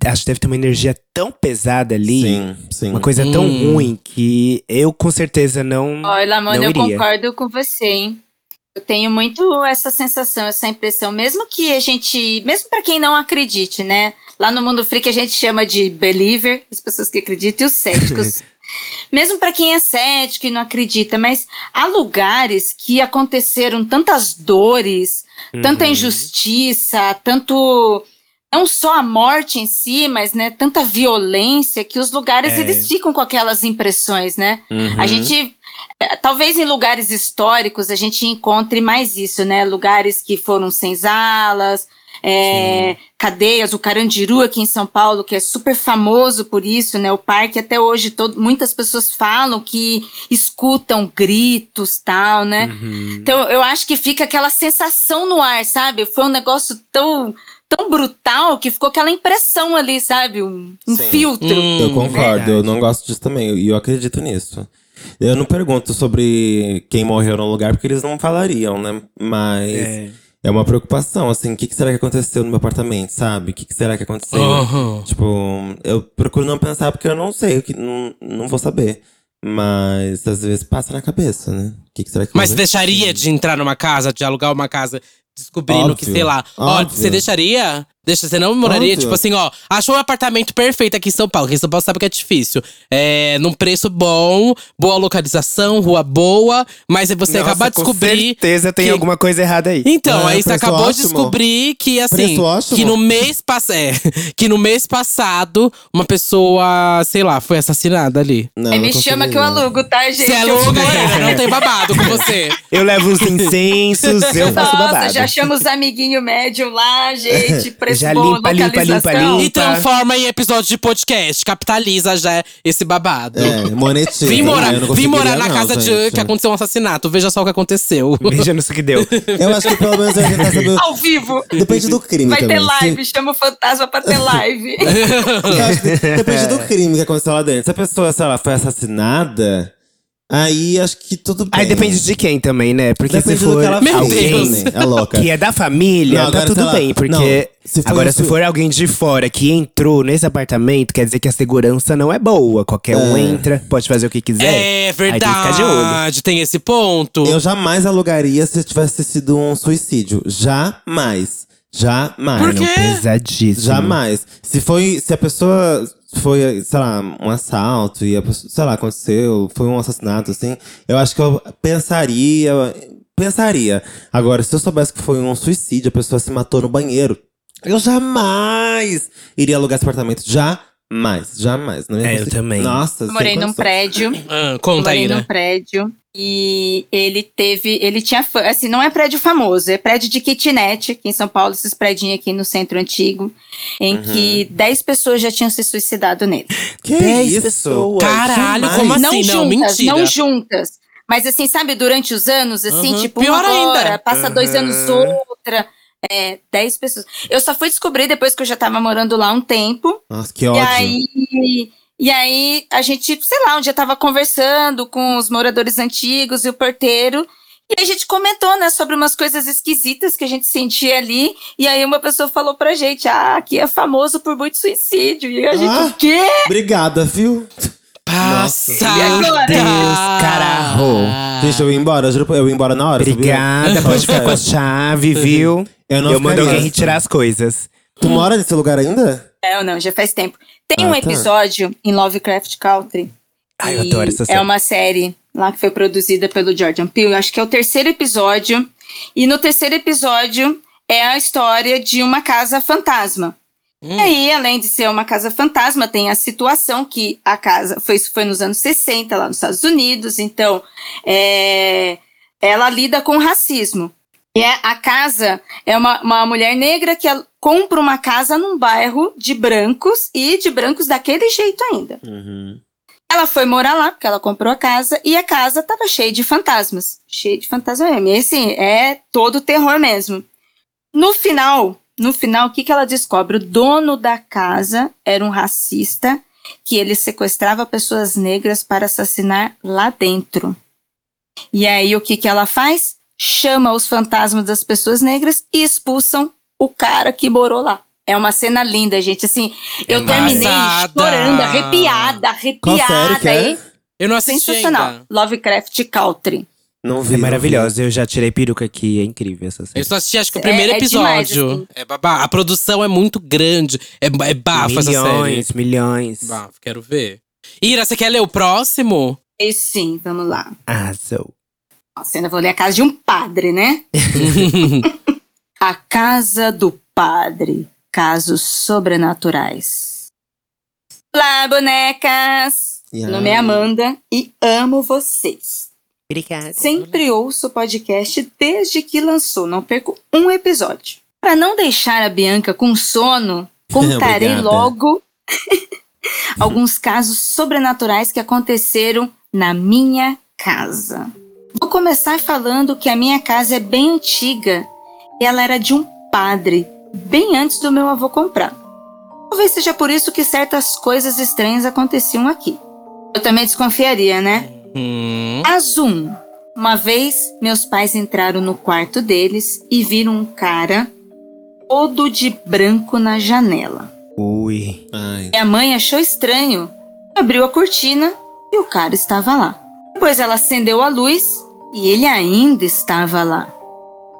acho que deve ter uma energia tão pesada ali, Sim, sim. uma coisa tão Hum. ruim que eu com certeza não. Olha, Lamona, não eu iria. concordo com você, hein? Eu tenho muito essa sensação, essa impressão, mesmo que a gente, mesmo para quem não acredite, né? Lá no Mundo Freak a gente chama de believer, as pessoas que acreditam, e os céticos. mesmo para quem é cético e não acredita, mas há lugares que aconteceram tantas dores, tanta Uhum. injustiça, tanto não só a morte em si, mas né, tanta violência que os lugares É. eles ficam com aquelas impressões, né? Uhum. A gente eh, talvez em lugares históricos a gente encontre mais isso, né? Lugares que foram senzalas, é, cadeias, o Carandiru aqui em São Paulo, que é super famoso por isso, né? O parque até hoje todo, muitas pessoas falam que escutam gritos, tal, né? Uhum. Então eu acho que fica aquela sensação no ar, sabe? Foi um negócio tão tão brutal que ficou aquela impressão ali, sabe? Um, um filtro. Hum. Eu concordo, verdade. eu não gosto disso também, e eu acredito nisso. Eu não pergunto sobre quem morreu no lugar, porque eles não falariam, né? Mas é, É. uma preocupação, assim, o que, que será que aconteceu no meu apartamento, sabe? O que, que será que aconteceu? Aham. Tipo, eu procuro não pensar porque eu não sei, que, não, não vou saber. Mas às vezes passa na cabeça, né? O que, que será que Mas você deixaria de entrar numa casa, de alugar uma casa, descobrindo que, Óbvio, sei lá. Ó, óbvio. você deixaria? Deixa, você não moraria, tipo assim, ó, achou um apartamento perfeito aqui em São Paulo. Aqui em São Paulo sabe que é difícil. É, num preço bom, boa localização, rua boa, mas você Nossa, acaba de com descobrir. certeza tem que- alguma coisa errada aí. Então, É, aí você acabou de ótimo. descobrir que, assim, que no mês passado. É, que no mês passado, uma pessoa, sei lá, foi assassinada ali. Não, Aí me chama que eu alugo, tá, gente? Você é ainda não tem babado com você. Eu levo uns incensos, eu faço Nossa, babado. já chama os amiguinhos médium lá, gente. Preço Já bom, limpa, limpa, localização. limpa, limpa. E transforma em episódio de podcast. Capitaliza já esse babado. É, monetiza. Vim morar, não vim morar na conseguiria, casa não, de gente. que aconteceu um assassinato. Veja só o que aconteceu. Veja no que deu. Eu acho que pelo menos eu ia tentar saber. Ao vivo. Depende do crime Vai também. ter live, chama o fantasma pra ter live. Depende do crime que aconteceu lá dentro. Se a pessoa, sei lá, foi assassinada, aí acho que tudo bem. Aí depende de quem também, né? Porque Depende se for que ela Meu fez Deus. também, É louca. que é da família, Não, tá tudo bem. Porque não, se agora, um se for alguém de fora que entrou nesse apartamento, quer dizer que a segurança não é boa. Qualquer um É. entra, pode fazer o que quiser. É Aí tem que ficar de olho. verdade, tem esse ponto. Eu jamais alugaria se tivesse sido um suicídio. Jamais. Jamais. Por quê? Pesadíssimo. Jamais. Se foi. Se a pessoa foi, sei lá, um assalto e a pessoa, sei lá, aconteceu, foi um assassinato, assim, eu acho que eu pensaria. Pensaria. Agora, se eu soubesse que foi um suicídio, a pessoa se matou no banheiro, eu jamais iria alugar esse apartamento. Jamais. Jamais. Não ia É, eu conseguir. também. Nossa, morei sem num prédio. Ah, conta morei aí, num né? prédio. E ele teve, ele tinha, fã- assim, não é prédio famoso, é prédio de kitnet, aqui em São Paulo, esses prédios aqui no centro antigo, em Uhum. que 10 pessoas já tinham se suicidado nele. Que Dez isso? pessoas. Caralho, Jamais. como não assim? Não, juntas, mentira. não juntas. Mas assim, sabe, durante os anos, assim, Uhum. tipo, Pior uma ainda. agora, passa dois Uhum. anos outra. É, 10 pessoas. Eu só fui descobrir depois que eu já tava morando lá um tempo. Nossa, que E ódio. aí, e aí a gente, sei lá, um dia tava conversando com os moradores antigos e o porteiro. E a gente comentou, né, sobre umas coisas esquisitas que a gente sentia ali. E aí uma pessoa falou pra gente, ah, aqui é famoso por muito suicídio. E a gente, Ah. o quê? Obrigada, viu? Passa. E agora? Deus, carajo. Gente, eu ia embora, eu juro, eu ia embora na hora. sabia? Obrigada, pode ficar com a chave, viu? Eu não eu mando ficaria. alguém retirar as coisas. Tu mora nesse lugar ainda? Não, não, já faz tempo. Tem Ah, um tá. episódio em Lovecraft Country. Ai, eu adoro essa série. É uma série lá que foi produzida pelo Jordan Peele. Acho que é o terceiro episódio. E no terceiro episódio é a história de uma casa fantasma. Hum. E aí, além de ser uma casa fantasma, tem a situação que a casa foi, isso foi nos anos 60, lá nos Estados Unidos. Então, é, ela lida com racismo. E é, a casa é uma, uma mulher negra que compra uma casa num bairro de brancos e de brancos daquele jeito ainda. Uhum. Ela foi morar lá, porque ela comprou a casa, e a casa tava cheia de fantasmas. Cheia de fantasmas mesmo. E assim, é todo terror mesmo. No final, no final, o que, que ela descobre? O dono da casa era um racista que ele sequestrava pessoas negras para assassinar lá dentro. E aí, o que, que ela faz? Chama os fantasmas das pessoas negras e expulsam o cara que morou lá. É uma cena linda, gente. Assim, eu terminei chorando, arrepiada, Qual arrepiada. série que é? Eu não assisti Sensacional. ainda. Lovecraft Country. Não vi. É maravilhosa. Eu já tirei peruca aqui, é incrível essa Eu série. só assisti, acho que o É- primeiro é demais, episódio. assim. É babá. A produção é muito grande. É, é bafo essa série. milhões, milhões. Bafo, quero ver. Ira, você quer ler o próximo? E sim, vamos lá. Arrasou. Nossa, ainda vou ler a casa de um padre, né? a casa do padre. Casos sobrenaturais. Olá, bonecas! Yeah. Meu nome é Amanda e amo vocês. Obrigada. Sempre ouço o podcast desde que lançou, não perco um episódio. Para não deixar a Bianca com sono, contarei logo alguns casos sobrenaturais que aconteceram na minha casa. Vou começar falando que a minha casa é bem antiga e ela era de um padre, bem antes do meu avô comprar. Talvez seja por isso que certas coisas estranhas aconteciam aqui. Eu também desconfiaria, né? Hum. 1. Uma vez, meus pais entraram no quarto deles e viram um cara todo de branco na janela. Ui. Ai. Minha mãe achou estranho, abriu a cortina e o cara estava lá. Depois ela acendeu a luz e ele ainda estava lá.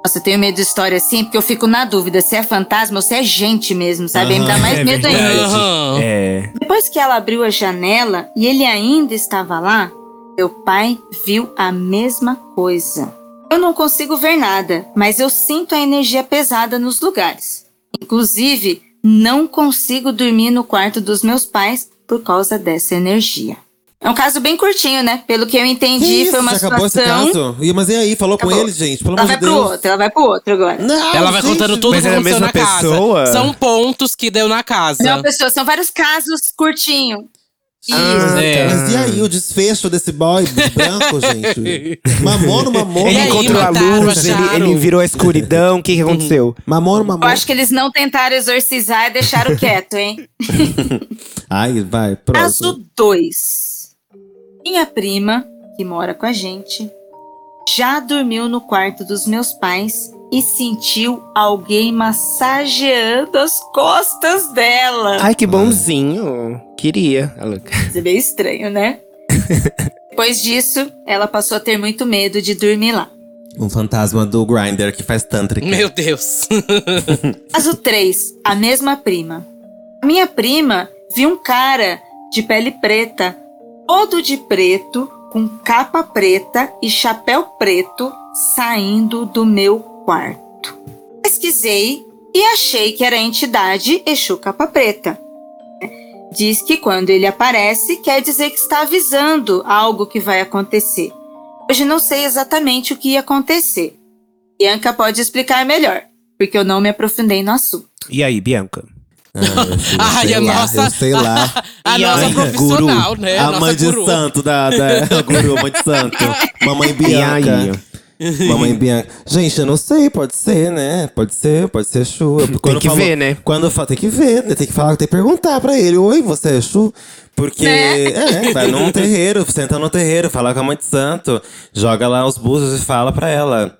Nossa, eu tenho medo de história assim, porque eu fico na dúvida se é fantasma ou se é gente mesmo, sabe? Aí me dá mais é medo ainda. verdade. Aham. É. Depois que ela abriu a janela e ele ainda estava lá, meu pai viu a mesma coisa. Eu não consigo ver nada, mas eu sinto a energia pesada nos lugares. Inclusive, não consigo dormir no quarto dos meus pais por causa dessa energia. É um caso bem curtinho, né? Pelo que eu Que entendi, isso? foi uma Já acabou esse situação. caso? E, mas e aí? Falou com Acabou. ele, gente? Pelo Ela amor vai de pro Deus. outro, ela vai pro outro agora. Não, Ela vai gente. contando tudo Mas que é a mesma na casa. pessoa? São pontos que deu na casa. Não, pessoal, são vários casos curtinhos. Isso. Ah, É. Mas e aí, o desfecho desse boy branco, gente? Mamou no mamou? Ele encontrou a luz, ele, ele virou a escuridão. O que, que aconteceu? Mamou no Eu mamou? acho que eles não tentaram exorcizar e deixaram quieto, hein? Ai, vai, Caso próximo. 2. Minha prima, que mora com a gente, já dormiu no quarto dos meus pais e sentiu alguém massageando as costas dela. Ai, que bonzinho. Queria. Isso é meio estranho, né? Depois disso, ela passou a ter muito medo de dormir lá. Um fantasma do Grindr que faz tântrica. Meu Deus. Caso 3, a mesma prima. A minha prima viu um cara de pele preta, todo de preto, com capa preta e chapéu preto, saindo do meu quarto. Pesquisei e achei que era a entidade Exu Capa Preta. Diz que quando ele aparece, quer dizer que está avisando algo que vai acontecer. Hoje não sei exatamente o que ia acontecer. Bianca pode explicar melhor, porque eu não me aprofundei no assunto. E aí, Bianca? Ai, sei a lá, nossa. eu sei lá. A, E nossa profissional, guru, né? A nossa mãe de guru. santo da, da guru, mãe de santo. Mamãe E aí? Bianca. Mamãe Bianca. Gente, eu não sei, pode ser, né? Pode ser, pode ser Exu. Eu- Tem que ver, né? Quando eu falo, tem que ver, né? Tem que falar, tem que perguntar pra ele. Oi, você é Exu? Porque, é, vai num terreiro, senta no terreiro, fala com a mãe de santo, joga lá os búzios e fala pra ela.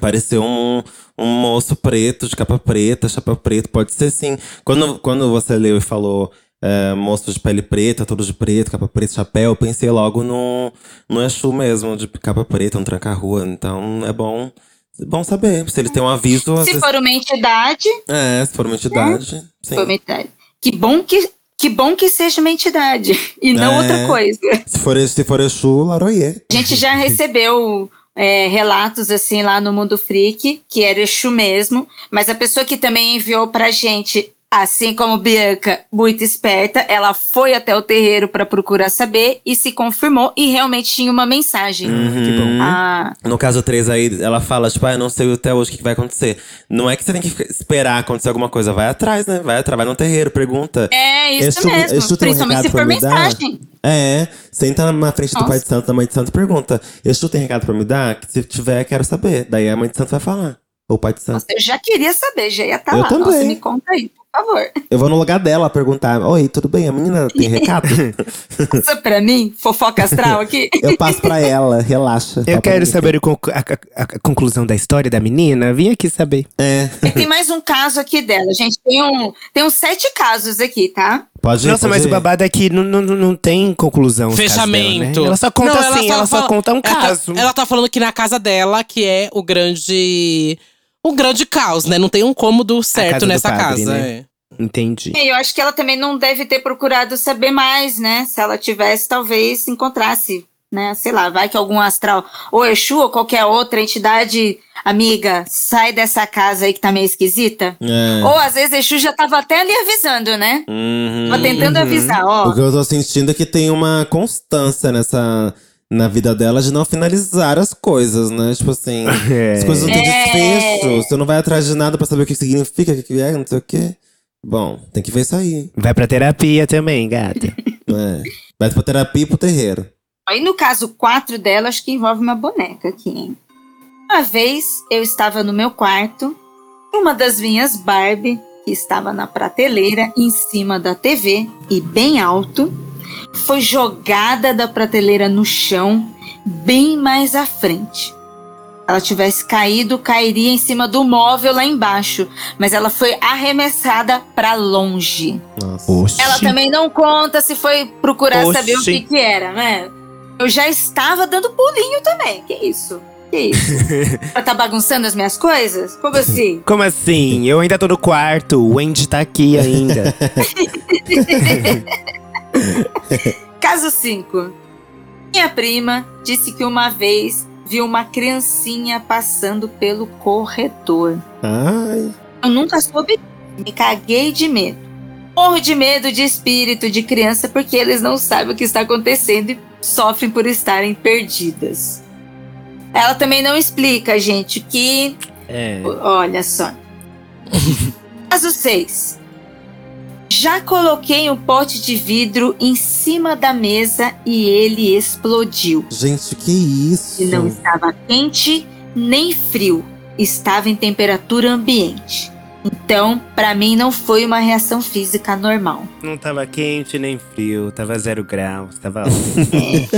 Pareceu um, um moço preto, de capa preta, chapéu preto, pode ser sim. Quando, quando você leu e falou é, de pele preta, todo de preto, capa preta, chapéu, eu pensei logo no, no Exu mesmo, de capa preta, um tranca-rua. Então é bom, é bom saber. Se ele tem um aviso, Se vezes- for uma entidade, É, se for uma entidade. Sim. se for uma entidade. Que bom que, que bom que seja uma entidade e não É. outra coisa. Se for, se for Exu, Laroye. A gente já recebeu é, relatos assim lá no Mundo Freak, que era Exu mesmo, mas a pessoa que também enviou pra gente, assim como Bianca, muito esperta, ela foi até o terreiro pra procurar saber e se confirmou e realmente tinha uma mensagem. que bom. Ah, No caso 3 aí, ela fala, tipo, ah, eu não sei até hoje o que vai acontecer. Não é que você tem que esperar acontecer alguma coisa. Vai atrás, né? Vai atrás, vai no terreiro, pergunta. é isso mesmo, Exu tem um principalmente se for mensagem. É, senta na frente do Nossa. pai de santo, da mãe de santo e pergunta. Exu tem recado pra me dar? Que se tiver, quero saber. Daí a mãe de santo vai falar. Ou o pai de santo. Nossa, eu já queria saber, já ia estar Eu lá. também. Nossa, me conta aí, favor. Eu vou no lugar dela perguntar. Oi, tudo bem? A menina tem recado? Passa pra mim, fofoca astral aqui. eu passo pra ela, relaxa. Eu pra quero saber a, a- a conclusão da história da menina. Vim aqui saber. É, tem mais um caso aqui dela, gente. Tem, um, tem uns sete casos aqui, tá? pode ir, Nossa, pode mas ir. o babado é que não, não, não tem conclusão. casos dela, né? Fechamento. Ela só conta Não, assim, ela só, fala- conta um ela tá- caso. Ela tá falando que na casa dela, que é o grande. O grande caos, né? Não tem um cômodo certo casa nessa padre, casa. né? é. Entendi. E eu acho que ela também não deve ter procurado saber mais, né? Se ela tivesse, talvez encontrasse, né? Sei lá, vai que algum astral, ou Exu, ou qualquer outra entidade, amiga, sai dessa casa aí que tá meio esquisita. É. Ou às vezes Exu já tava até ali avisando, né? Uhum. Tava tentando avisar, ó. O que eu tô sentindo é que tem uma constância nessa. Na vida dela de não finalizar as coisas, né? Tipo assim, É. as coisas não têm É. desfecho. Você não vai atrás de nada pra saber o que significa, o que é, não sei o quê. Bom, tem que ver isso aí. Vai pra terapia também, gata. né? Vai pra terapia e pro terreiro. Aí no caso 4 dela, acho que envolve uma boneca aqui, hein? Uma vez eu estava no meu quarto, uma das minhas Barbie, que estava na prateleira em cima da TV e bem alto, foi jogada da prateleira no chão, bem mais à frente. Ela tivesse caído, cairia em cima do móvel lá embaixo, mas ela foi arremessada para longe. Ela também não conta se foi procurar Oxi. saber o que, que era, né? Eu já estava dando pulinho também. Que isso? Que isso? Ela tá bagunçando as minhas coisas? Como assim? Como assim? Eu ainda tô no quarto, o Wendy tá aqui ainda. Caso 5. Minha prima disse que uma vez viu uma criancinha passando pelo corredor. Ai. Eu nunca soube. Me caguei de medo. Morro de medo de espírito de criança porque eles não sabem o que está acontecendo e sofrem por estarem perdidas. Ela também não explica, gente, que. É. Olha só. Caso 6. Já coloquei um pote de vidro em cima da mesa e ele explodiu. Gente, que isso? E não estava quente nem frio, estava em temperatura ambiente. Então, para mim, não foi uma reação física normal. Não tava quente nem frio, tava zero graus, tava ótimo.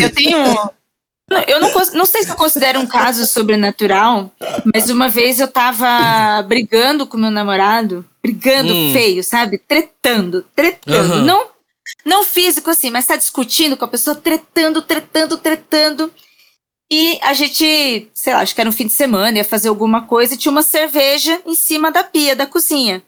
Eu tenho. Eu não, não sei se eu considero um caso sobrenatural, mas uma vez eu tava brigando com meu namorado, brigando Hum. feio, sabe? Tretando, tretando. Aham. Não, não físico assim, mas tá discutindo com a pessoa, tretando, tretando, tretando. E a gente, sei lá, acho que era um fim de semana, ia fazer alguma coisa e tinha uma cerveja em cima da pia da cozinha.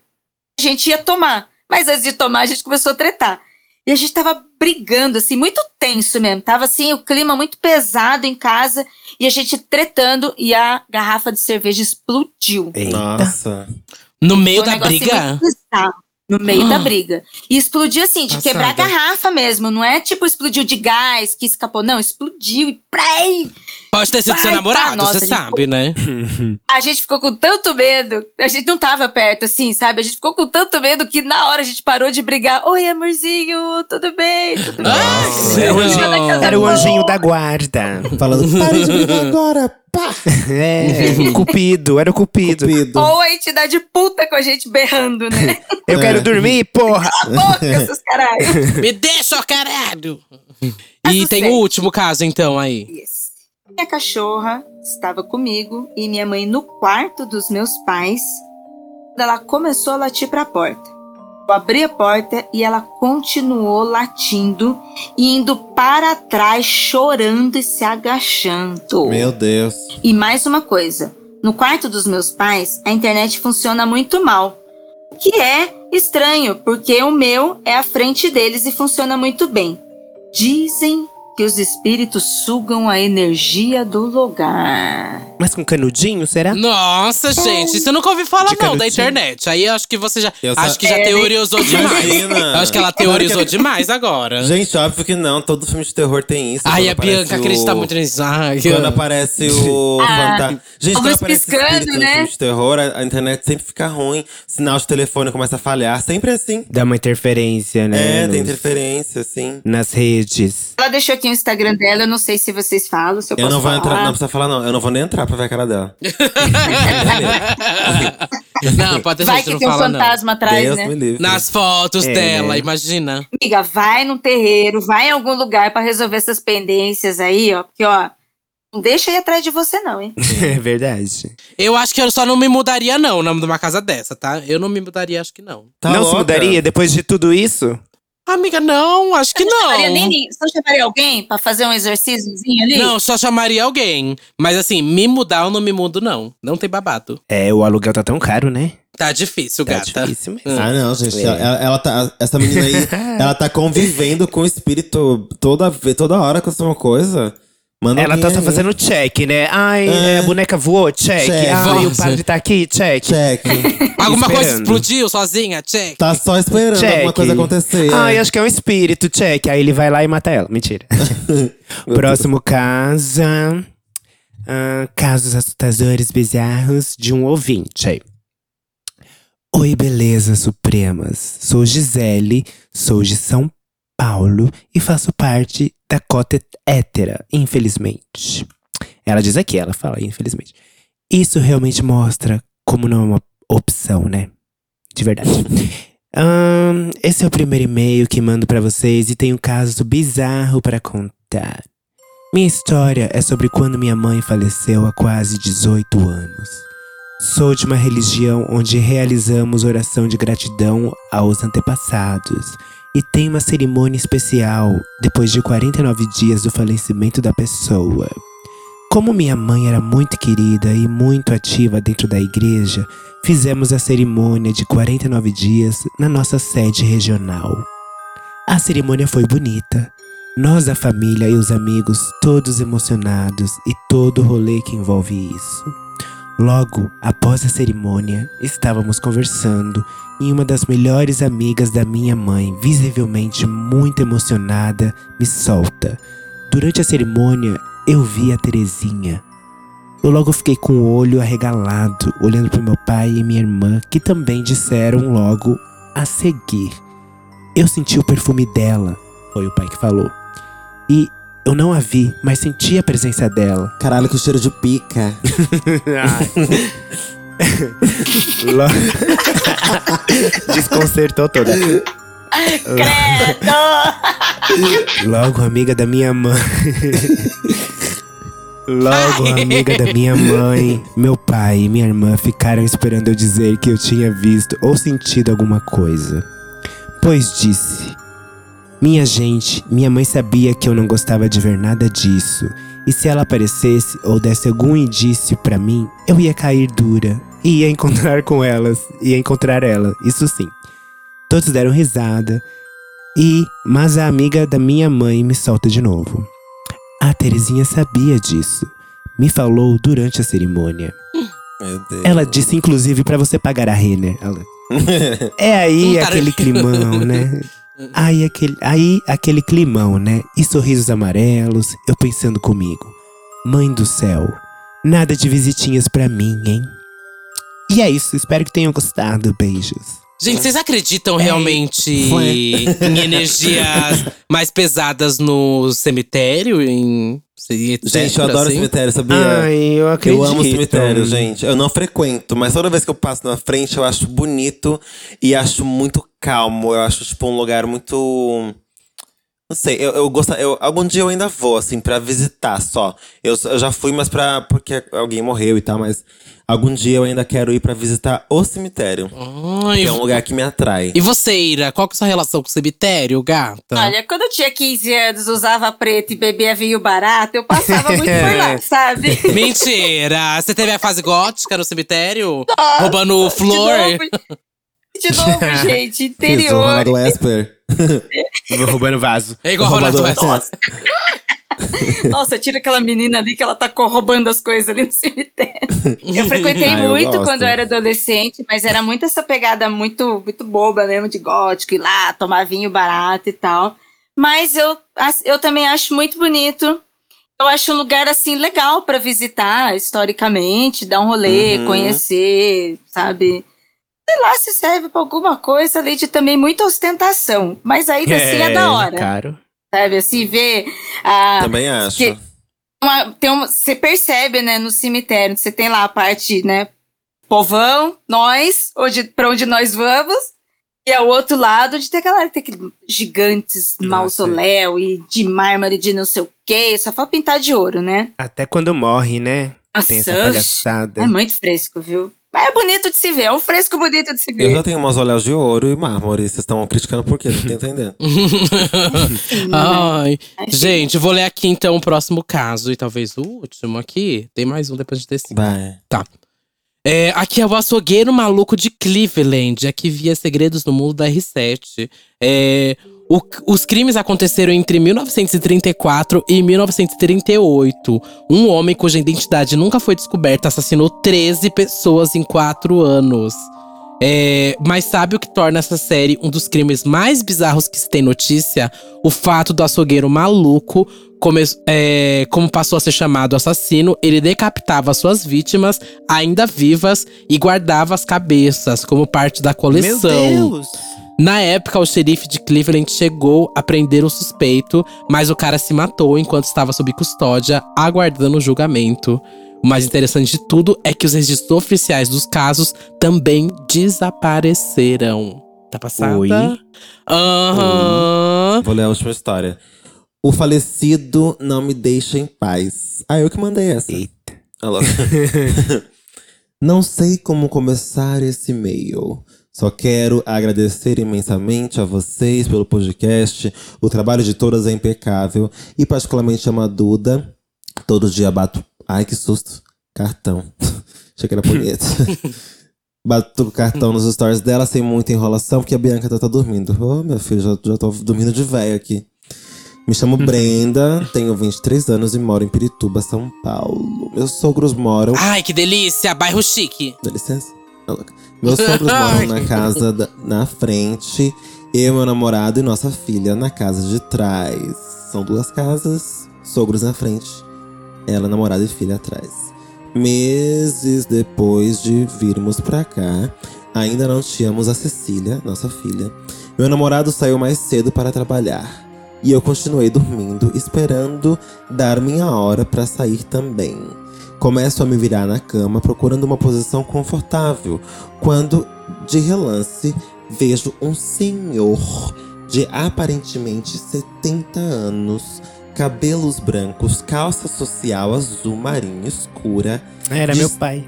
A gente ia tomar. Mas antes de tomar, a gente começou a tretar. E a gente tava brigando, assim, muito tenso mesmo. Tava assim, o clima muito pesado em casa. E a gente tretando e a garrafa de cerveja explodiu. Eita. Nossa. No meio um da briga? No meio da briga. E explodiu assim, de Passada. quebrar a garrafa mesmo. Não é tipo explodiu de gás que escapou. Não, explodiu e prei! Pode ter sido seu Vai, namorado, tá, nossa, você sabe, né? A gente ficou com tanto medo. A gente não tava perto, assim, sabe? A gente ficou com tanto medo que na hora a gente parou de brigar. Oi, amorzinho, tudo bem? Tudo bem? Nossa, Era o anjinho, era o anjinho da guarda. Falando, pare de brigar agora, pá! É, cupido, era o cupido. Cupido. Ou a entidade puta com a gente berrando, né? Eu quero dormir, porra! Boca, seus caralho. Me deixa, caralho! E tem o último caso, então, aí. Yes. Minha cachorra estava comigo e minha mãe no quarto dos meus pais. Quando ela começou a latir para a porta. Eu abri a porta e ela continuou latindo e indo para trás, chorando e se agachando. Meu Deus. E mais uma coisa: no quarto dos meus pais, a internet funciona muito mal. O que é estranho, porque o meu é à frente deles e funciona muito bem. Dizem que os espíritos sugam a energia do lugar. Mas com canudinho, será? Nossa, gente, isso eu nunca ouvi falar De não da canutinho. internet. Aí eu acho que você já. Eu acho sa- que já É, teorizou demais. Imagina. Eu acho que ela teorizou demais agora. Gente, óbvio que não. Todo filme de terror tem isso. Ai, Quando a aparece Bianca o- acredita muito nisso. Ai, Quando aparece o fantasma. Gente, quando luz aparece piscando, espírito no né? filme de terror, a, a internet sempre fica ruim. Sinal de telefone começa a falhar. Sempre assim. Dá uma interferência, né? É, tem nos- interferência, assim. Nas redes. Ela deixou aqui o Instagram dela, eu não sei se vocês falam, se eu, Eu posso não vou falar. entrar, não precisa falar, não. Eu não vou nem entrar pra ver a cara dela. não, pode ter Vai gente que não tem um fala, não. fantasma atrás, Deus né? Nas fotos É, dela, né? imagina. Amiga, vai num terreiro, vai em algum lugar pra resolver essas pendências aí, ó. Porque, ó, não deixa ir atrás de você, não, hein? É verdade. Eu acho que eu só não me mudaria, não, numa casa dessa, tá? Eu não me mudaria, acho que não. Tá não se louca? mudaria depois de tudo isso? Amiga, não, acho que Você não chamaria nem não chamaria alguém pra fazer um exorcismozinho ali? Não, só chamaria alguém. Mas assim, me mudar eu não me mudo, não. Não tem babado. É, o aluguel tá tão caro, né? Tá difícil, Tá gata. difícil mesmo. Ah, não, gente. É. Ela, ela tá, essa menina aí, ela tá convivendo com o espírito toda, toda hora com essa coisa. Manda Ela tá só aí. fazendo check, né? Ai, É. a boneca voou, check. Check. Ai, o padre tá aqui, check. Check. Alguma coisa explodiu sozinha? Check. Tá só esperando Check. alguma coisa acontecer. Ai, é. acho que é um espírito, check. Aí ele vai lá e mata ela. Mentira. Próximo caso. ah, casos assustadores bizarros de um ouvinte. Oi, belezas supremas. Sou Gisele, sou de São Paulo e faço parte da cota hétera, infelizmente. Ela diz aqui, ela fala, infelizmente. Isso realmente mostra como não é uma opção, né? De verdade. Esse é o primeiro e-mail que mando pra vocês e tenho um caso bizarro pra contar. Minha história é sobre quando minha mãe faleceu há quase 18 anos. Sou de uma religião onde realizamos oração de gratidão aos antepassados e tem uma cerimônia especial depois de 49 dias do falecimento da pessoa. Como minha mãe era muito querida e muito ativa dentro da igreja, fizemos a cerimônia de 49 dias na nossa sede regional. A cerimônia foi bonita. Nós, a família e os amigos, todos emocionados e todo o rolê que envolve isso. Logo após a cerimônia, estávamos conversando e uma das melhores amigas da minha mãe, visivelmente muito emocionada, me solta. Durante a cerimônia, eu vi a Terezinha. Eu logo fiquei com o olho arregalado, olhando para meu pai e minha irmã, que também disseram logo a seguir. Eu senti o perfume dela, foi o pai que falou. E eu não a vi, mas senti a presença dela. Caralho, que cheiro de pica. Lo- Desconcertou toda. Credo! Logo, amiga da minha mãe. Logo, amiga da minha mãe, meu pai e minha irmã ficaram esperando eu dizer que eu tinha visto ou sentido alguma coisa. Pois disse: Minha gente, minha mãe sabia que eu não gostava de ver nada disso E se ela aparecesse ou desse algum indício pra mim, eu ia cair dura. E ia encontrar com elas. Ia encontrar ela, isso sim. Todos deram risada. E, mas a amiga da minha mãe me solta de novo. A Terezinha sabia disso. Me falou durante a cerimônia. Meu Deus. Ela disse, inclusive, pra você pagar a Renner. Ela- É aí Um aquele climão, né? Aí aquele, aí aquele climão, né? E sorrisos amarelos, eu pensando comigo. Mãe do céu, nada de visitinhas pra mim, hein? E é isso, espero que tenham gostado. Beijos. Gente, vocês acreditam realmente Foi. em energias mais pesadas no cemitério? Em, Gente, eu adoro assim? cemitério, sabia? Ai, eu acredito. Eu amo cemitério, gente. Eu não frequento, mas toda vez que eu passo na frente, eu acho bonito e acho muito calmo. Eu acho, tipo, um lugar muito. Não sei, eu, eu gosto. Eu, algum dia eu ainda vou, assim, pra visitar só. Eu, eu já fui, mas pra. Porque alguém morreu e tal, mas algum dia eu ainda quero ir pra visitar o cemitério. Ai, Que é um lugar que me atrai. E você, Ira, qual que é a sua relação com o cemitério, gata? Olha, quando eu tinha 15 anos, usava preto e bebia vinho barato, eu passava muito por lá, sabe? Mentira! Você teve a fase gótica no cemitério? Roubando flor? De novo, de novo gente, interior. Esper. Vou roubando vaso. É igual Ronaldo. West. Nossa, tira aquela menina ali que ela tá roubando as coisas ali no cemitério. Eu frequentei Ah, eu muito gosto. quando eu era adolescente, mas era muito essa pegada muito, muito boba mesmo, de gótico, ir lá, tomar vinho barato e tal. Mas eu, eu também acho muito bonito. Eu acho um lugar, assim, legal pra visitar historicamente, dar um rolê, Uhum. conhecer, sabe? Sei lá se serve pra alguma coisa, além de também muita ostentação. Mas ainda assim é da hora, Caro. sabe? Assim, ver a, Também acho. que- uma- tem uma- você percebe, né, no cemitério, você tem lá a parte, né, povão, nós, onde, pra onde nós vamos, e ao outro lado, onde tem aquela tem aquele gigantes Nossa. mausoléu e de mármore de não sei o quê, só falta pintar de ouro, né? Até quando morre, né? Tem essa Nossa, palhaçada. é muito fresco, viu? Mas é bonito de se ver, é um fresco bonito de se Eu ver. já tenho mausoléus de ouro e mármore. Vocês estão criticando por quê? Não tô entendendo. Ai. Gente, vou ler aqui então o próximo caso e talvez o último aqui. Tem mais um depois de ter cinco. Vai. É, aqui é o açougueiro maluco de Cleveland. Aqui via segredos no mundo da R7. É, o- os crimes aconteceram entre 1934 e 1938. Um homem cuja identidade nunca foi descoberta assassinou 13 pessoas em 4 anos. É, mas sabe o que torna essa série um dos crimes mais bizarros que se tem notícia? O fato do açougueiro maluco, come- é, como passou a ser chamado assassino, ele decapitava suas vítimas ainda vivas e guardava as cabeças como parte da Meu coleção. Deus! Na época, o xerife de Cleveland chegou a prender o suspeito, mas o cara se matou enquanto estava sob custódia, aguardando o julgamento. O mais interessante de tudo é que os registros oficiais dos casos também desapareceram. Tá passada? Oi? Aham. Vou ler a última história. O falecido não me deixa em paz. Ah, eu que mandei essa. Eita. Louca. não sei como começar esse e-mail. Só quero agradecer imensamente a vocês pelo podcast. O trabalho de todas é impecável. E particularmente a Maduda. Todo dia bato. Ai, que susto. Cartão. Achei que era bonito. Bato o cartão nos stories dela sem muita enrolação, porque a Bianca tá, tá dormindo. Ô, meu filho, já, já tô dormindo de velho aqui. Me chamo Brenda, tenho 23 anos e moro em Pirituba, São Paulo. Meus sogros moram. Ai, que delícia! Bairro chique. Dá licença. Ah, louca. Meus sogros moram na casa da- na frente, eu, meu namorado e nossa filha na casa de trás. São duas casas, sogros na frente, ela, namorada e filha atrás. Meses depois de virmos pra cá, ainda não tínhamos a Cecília, nossa filha. Meu namorado saiu mais cedo para trabalhar. E eu continuei dormindo, esperando dar minha hora para sair também. Começo a me virar na cama, procurando uma posição confortável, quando, de relance, vejo um senhor de aparentemente 70 anos, cabelos brancos, calça social azul marinho escura, Era Diz- meu pai.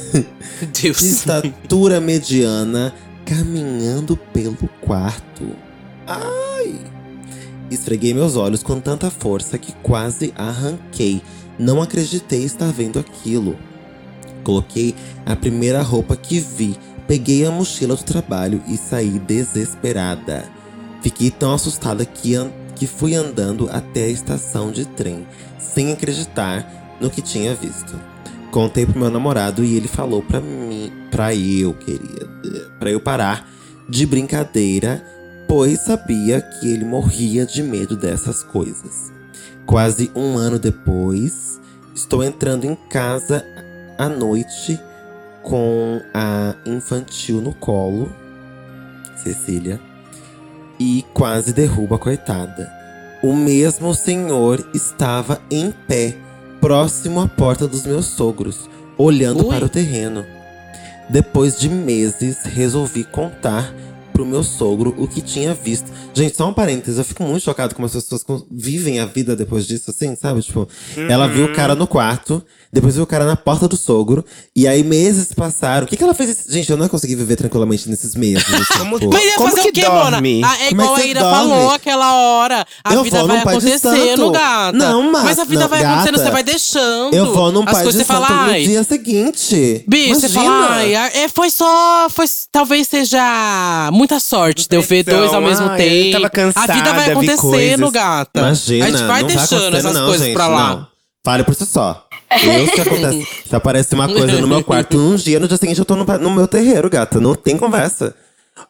Deus. de estatura mediana, caminhando pelo quarto. Ai! Esfreguei meus olhos com tanta força que quase arranquei. Não acreditei estar vendo aquilo. Coloquei a primeira roupa que vi, peguei a mochila do trabalho e saí desesperada. Fiquei tão assustada que, que fui andando até a estação de trem, sem acreditar no que tinha visto. Contei pro meu namorado e ele falou pra mim, pra eu, querida, pra eu parar de brincadeira, pois sabia que ele morria de medo dessas coisas. Quase um ano depois, estou entrando em casa à noite com a infantil no colo, Cecília, e quase derruba a coitada. O mesmo senhor estava em pé, próximo à porta dos meus sogros, olhando Ui. para o terreno. Depois de meses, resolvi contar pro meu sogro o que tinha visto. Gente, só um parênteses, eu fico muito chocado como as pessoas vivem a vida depois disso, assim, sabe? Tipo, ela viu o cara no quarto, depois viu o cara na porta do sogro, e aí meses passaram. O que, que ela fez? esse- Gente, eu não ia conseguir viver tranquilamente nesses meses. assim, Como- tipo. Mas ia Como fazer que o quê, dorme? Mona? Ah, é Como é igual que a Ira dorme? falou aquela hora. A Eu vida vai acontecendo, santo. gata. Não, mas- a vida não, vai acontecendo, gata. você vai deixando. Eu vou num pai de você fala, santo no ai. dia seguinte. Bicho, você fala, ai, é, foi só. Foi, talvez seja muita sorte de eu ver Então, dois ao mesmo ai, eu tempo. tava cansada, a vida vai vi acontecendo, coisas. gata. Imagina, a gente vai não deixando acontecendo essas não, coisas gente, pra lá. Não. Fale por si só. Eu se acontece. se aparece uma coisa no meu quarto um dia, no dia seguinte eu tô no, no meu terreiro, gata. Não tem conversa.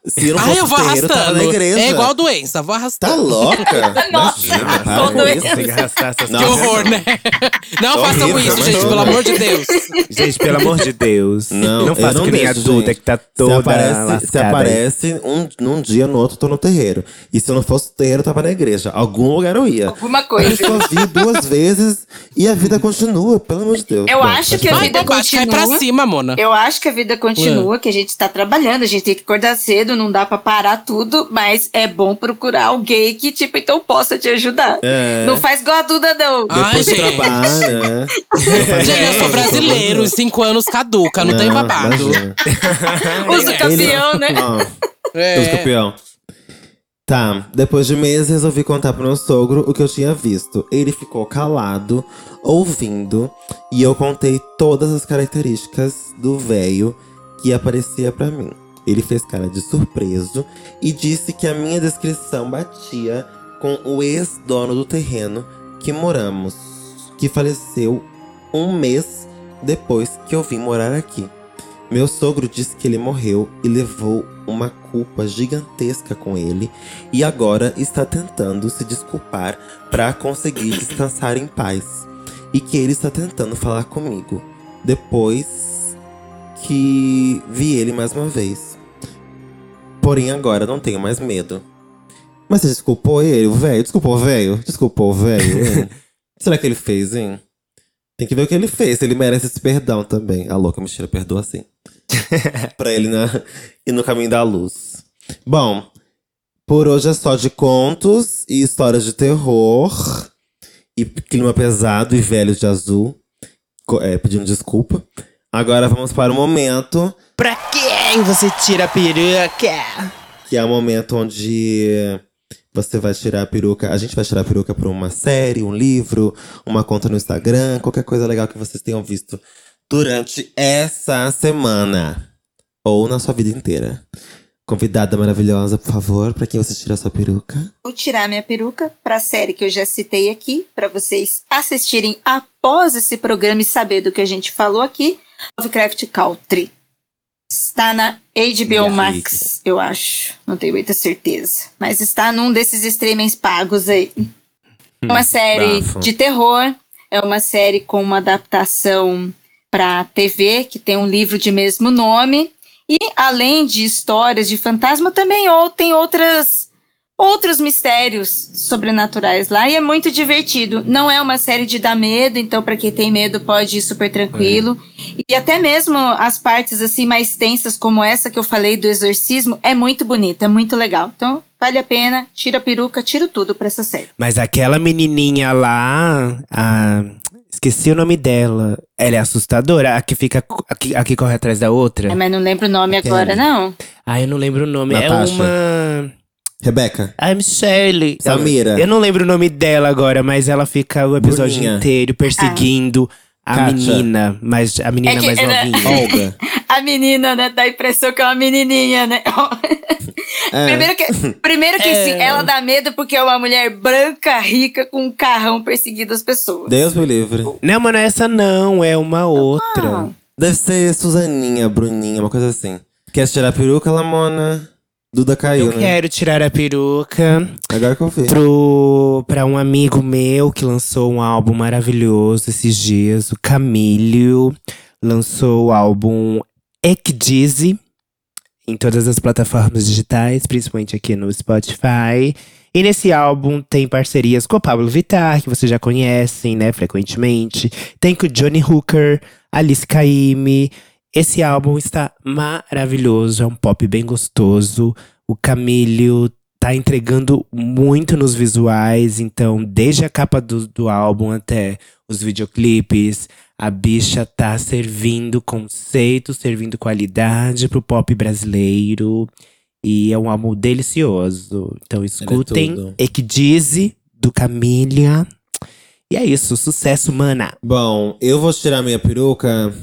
Se não Ai, fosse eu vou terreiro, tava arrastando. na igreja. É igual doença, vou Tá arrastando. louca? Nossa, Imagina, isso. Tem que arrastar essas Que horror, né? Não Tô façam horrível, isso, gente, pelo amor de Deus. Gente, pelo amor de Deus. Não, não eu faça não que nem a deixo, Duda, que tá toda se aparece, lascada. se aparece um, num dia, no outro, eu tô no terreiro. E se eu não fosse no terreiro, eu tava na igreja. Algum lugar eu ia. Alguma Eu coisa. só vi duas vezes e a vida continua, pelo amor de Deus. Eu Bom, acho que a. Vai, vida cai continua. pra cima, Mona. Eu acho que a vida continua, É. que a gente tá trabalhando, a gente tem que acordar cedo, não dá pra parar tudo, mas é bom procurar alguém que, tipo, então possa te ajudar. É. Não faz igual a Duda, não. Ai, Depois gente. trabalha, né? Gente, eu sou brasileiro, cinco anos caduca, não, tem babado. imagina. Usa o campeão, né? É. Os campeão. Tá, depois de meses resolvi contar pro meu sogro o que eu tinha visto. Ele ficou calado, ouvindo, e eu contei todas as características do velho que aparecia pra mim. Ele fez cara de surpreso e disse que a minha descrição batia com o ex-dono do terreno que moramos, que faleceu um mês depois que eu vim morar aqui. Meu sogro disse que ele morreu e levou uma culpa gigantesca com ele e agora está tentando se desculpar para conseguir descansar em paz. E que ele está tentando falar comigo depois que vi ele mais uma vez. Porém, agora não tenho mais medo. Mas você desculpou ele, o velho? Desculpou velho? Desculpou velho? hein? O que será que ele fez, hein? Tem que ver o que ele fez. Ele merece esse perdão também. A louca mentira, perdoa sim. pra ele na, ir no caminho da luz. Bom, por hoje é só de contos e histórias de terror. E clima pesado e velhos de azul. É, pedindo desculpa. Agora vamos para o momento Pra quem você tira a peruca? que é o momento onde você vai tirar a peruca. A gente vai tirar a peruca pra uma série, um livro, uma conta no Instagram, qualquer coisa legal que vocês tenham visto durante essa semana. Ou na sua vida inteira. Convidada maravilhosa, por favor, pra quem você tira a sua peruca. Vou tirar minha peruca pra série que eu já citei aqui, pra vocês assistirem após esse programa e saber do que a gente falou aqui. Lovecraft Country. Está na HBO. Max, eu acho. Não tenho muita certeza. Mas está num desses streamings pagos aí. É uma série de terror. É uma série com uma adaptação para TV, que tem um livro de mesmo nome. E além de histórias de fantasma, também ou, tem outras outros mistérios sobrenaturais lá e é muito divertido. Não é uma série de dar medo, então para quem tem medo pode ir super tranquilo. E até mesmo as partes assim mais tensas como essa que eu falei do exorcismo é muito bonita, é muito legal. Então vale a pena, tira a peruca, tira tudo pra essa série. Mas aquela menininha lá, a... esqueci o nome dela. Ela é assustadora? A que fica. A que, a que corre atrás da outra? É, mas não lembro o nome Aquela. agora não. Ah, eu não lembro o nome. Natasha. É uma. Rebeca. I'm Shirley. Samira. Eu não lembro o nome dela agora, mas ela fica o episódio Bruninha. inteiro perseguindo a Kátia. menina, mas a menina É que mais ela- novinha. Olga. A menina, né? Dá a impressão que é uma menininha, né? É. Primeiro que, primeiro que sim, ela dá medo porque é uma mulher branca, rica, com um carrão perseguindo as pessoas. Deus me livre. Não, mas não é essa não, é uma outra. Não. Deve ser Suzaninha, Bruninha, uma coisa assim. Quer tirar a peruca, Lamona? Duda caiu, Eu né? quero tirar a peruca Agora que eu vi. pro, pra um amigo meu que lançou um álbum maravilhoso esses dias, o Camílio. Lançou o álbum Ekdizi em todas as plataformas digitais, principalmente aqui no Spotify. E nesse álbum tem parcerias com o Pablo Vittar, que vocês já conhecem, né, frequentemente. Tem com o Johnny Hooker, Alice Caymmi. Esse álbum está maravilhoso, é um pop bem gostoso. O Camílio tá entregando muito nos visuais, então, desde a capa do, do álbum até os videoclipes, a bicha tá servindo conceito, servindo qualidade pro pop brasileiro. E é um álbum delicioso. Então escutem tudo. Ekdize, do Camilha. E é isso, sucesso, mana. Bom, eu vou tirar minha peruca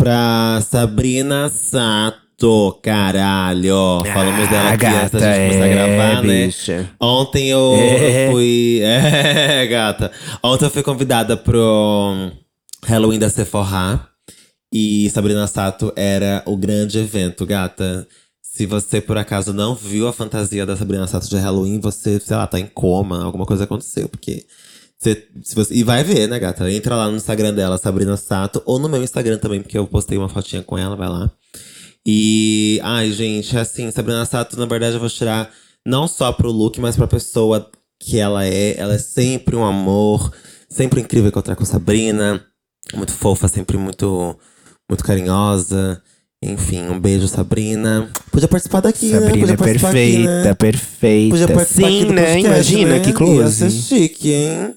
pra Sabrina Sato, caralho. Falamos dela aqui antes da gente começar a gravar, né? Ah, bicha. Ontem eu É. fui. É, gata. Ontem eu fui convidada pro Halloween da Sephora. E Sabrina Sato era o grande evento, gata. Se você por acaso não viu a fantasia da Sabrina Sato de Halloween, você, sei lá, tá em coma, alguma coisa aconteceu, porque. Se você, e vai ver, né, gata? Entra lá no Instagram dela, Sabrina Sato, ou no meu Instagram também, porque eu postei uma fotinha com ela, vai lá. E, ai, gente, assim, Sabrina Sato, na verdade, eu vou tirar não só pro look, mas pra pessoa que ela é. Ela é sempre um amor, sempre incrível encontrar com Sabrina. Muito fofa, sempre muito, muito carinhosa. Enfim, um beijo, Sabrina. Podia participar daqui, né? Sabrina Podia é participar aqui, perfeita, né? perfeita. Podia participar aqui Sim, né? podcast, Imagina né? que Ia ser close. chique, hein?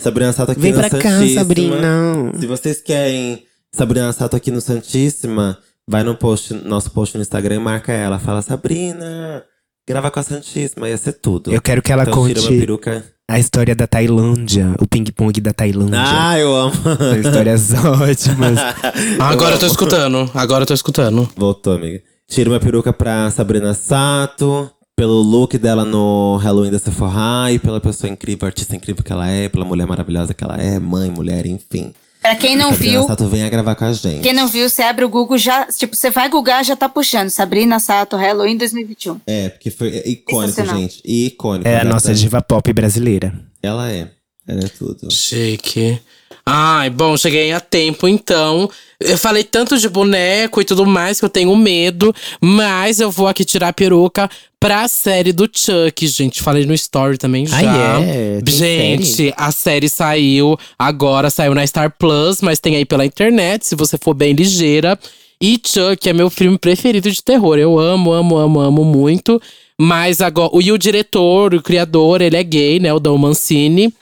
Sabrina Sato aqui Vem no pra cá, Santíssima. Sabrina. Se vocês querem Sabrina Sato aqui no Santíssima, vai no post, nosso post no Instagram e marca ela. Fala, Sabrina, grava com a Santíssima, ia ser tudo. Eu quero que ela então, conte peruca. a história da Tailândia, o ping-pong da Tailândia. Ah, eu amo. São histórias ótimas. Agora eu tô escutando. Agora eu tô escutando. Voltou, amiga. Tira uma peruca pra Sabrina Sato. Pelo look dela no Halloween da Sephora e pela pessoa incrível, artista incrível que ela é, pela mulher maravilhosa que ela é, mãe, mulher, enfim. Pra quem não Sabrina viu, Sato venha gravar com a gente. quem não viu, você abre o Google já. Tipo, você vai googar, já tá puxando. Sabrina Sato, Halloween 2021. É, porque foi icônico, gente. Icônico. É a nossa diva pop brasileira. Ela é. Ela é tudo. Chique. Ai, bom, cheguei a tempo então. Eu falei tanto de boneco e tudo mais que eu tenho medo, mas eu vou aqui tirar a peruca pra série do Chuck, gente. Falei no story também já. Ah, é? Tem Gente, série? a série saiu agora, saiu na Star Plus, mas tem aí pela internet, se você for bem ligeira. E Chuck é meu filme preferido de terror. Eu amo, amo, amo, amo muito. Mas agora. E o diretor, o criador, ele é gay, né? O Dom Mancini.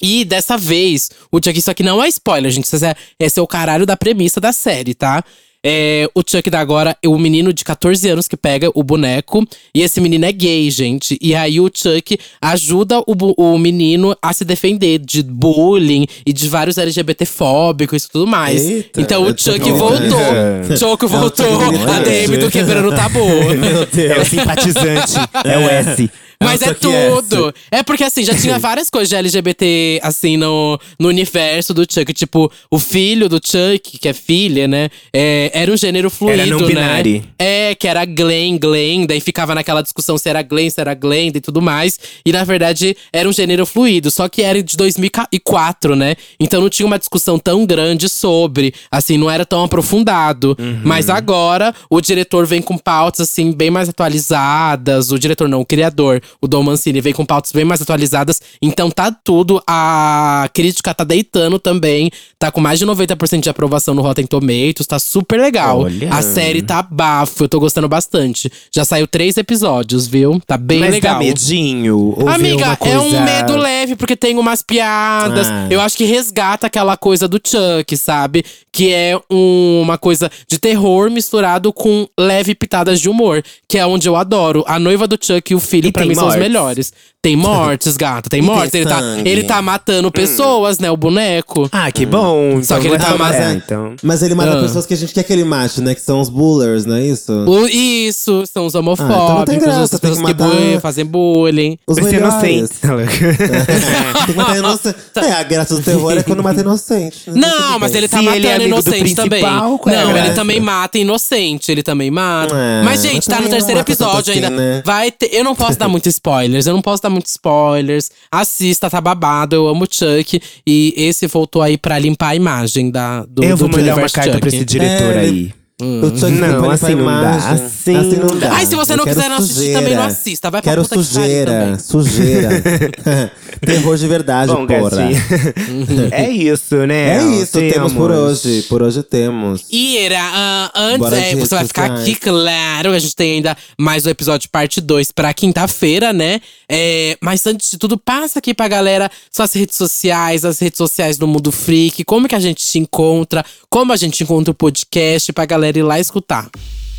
E dessa vez, o Chuck, isso aqui não é spoiler, gente. Isso é, esse é o caralho da premissa da série, tá? É, o Chuck da agora é o menino de 14 anos que pega o boneco. E esse menino é gay, gente. E aí o Chuck ajuda o, o menino a se defender de bullying e de vários LGBT-fóbicos e tudo mais. Eita, então o Chuck voltou. vontade. Chuck voltou. Chuck a DM do Quebrando o Tabu. Meu É o Deus. simpatizante, é o S. Mas É é tudo. É porque, assim, já tinha várias coisas de LGBT, assim, no, no universo do Chuck. Tipo, o filho do Chuck, que é filha, né? é, era um gênero fluido, Era não né? binário. É, que era Glenn, Glenn. Daí ficava naquela discussão se era Glenn, se era Glenda e tudo mais. E, na verdade, era um gênero fluido. Só que era de 2004, né? Então não tinha uma discussão tão grande sobre. Assim, não era tão aprofundado. Uhum. Mas agora, o diretor vem com pautas, assim, bem mais atualizadas. O diretor não, o criador o Dom Mancini vem com pautas bem mais atualizadas. Então tá tudo. A crítica tá deitando também. Tá com mais de 90% de aprovação no Rotten Tomatoes. Tá super legal. Olha. A série tá bafo. Eu tô gostando bastante. Já saiu três episódios, viu? Tá bem Mas legal. dá medinho? Amiga, coisa... é um medo leve, porque tem umas piadas. Ah. Eu acho que resgata aquela coisa do Chuck, sabe? Que é um- uma coisa de terror misturado com leve pitadas de humor. Que é onde eu adoro. A noiva do Chuck e o filho, pra mim, são os melhores. Tem mortes, gata, tem tem mortes. Ele tá, sangue. ele tá matando pessoas, né? O boneco. Ah, que bom. Só Então que ele tá mais- é, então... Mas ele mata Ah. pessoas que a gente quer que ele mate, né? Que são os bullers, não é isso? O- isso, são os então não tem homofóbicos, graça, as tem pessoas que que, matar- bu- fazem bullying. Os Vai ser melhores. inocente. Tem que matar inocente. É, a graça do terror é quando mata inocente. né? Não, mas ele tá Se ele é matando amigo do inocente também. principal, qual é a Não, ele graça? também mata inocente, ele também mata. É, mas, mas gente, tá no não terceiro mata tanto episódio assim, ainda. né? Vai ter. Eu não posso dar muitos spoilers, eu não posso dar muitos spoilers. Assista, tá babado. Eu amo o Chuck. E esse voltou aí pra limpar a imagem da, do, Eu do vou mandar uma carta Chuck. pra esse diretor É, aí. Ele- O Chuck Não, limpa assim não dá, imagem. assim não dá. Ai, se você Eu não quiser não assistir, sujeira. também não assista. Vai pra Quero puta que sujeira, sujeira. Terror de verdade, Bom, porra. é isso, né? É isso, temos por hoje. Por hoje temos. E era, ah, antes, é, você vai ficar aqui, claro. A gente tem ainda mais o episódio parte 2 pra quinta-feira, né? É, mas antes de tudo, passa aqui pra galera suas redes sociais, as redes sociais do Mundo Freak, como que a gente te encontra, como a gente encontra o podcast pra galera ir lá escutar.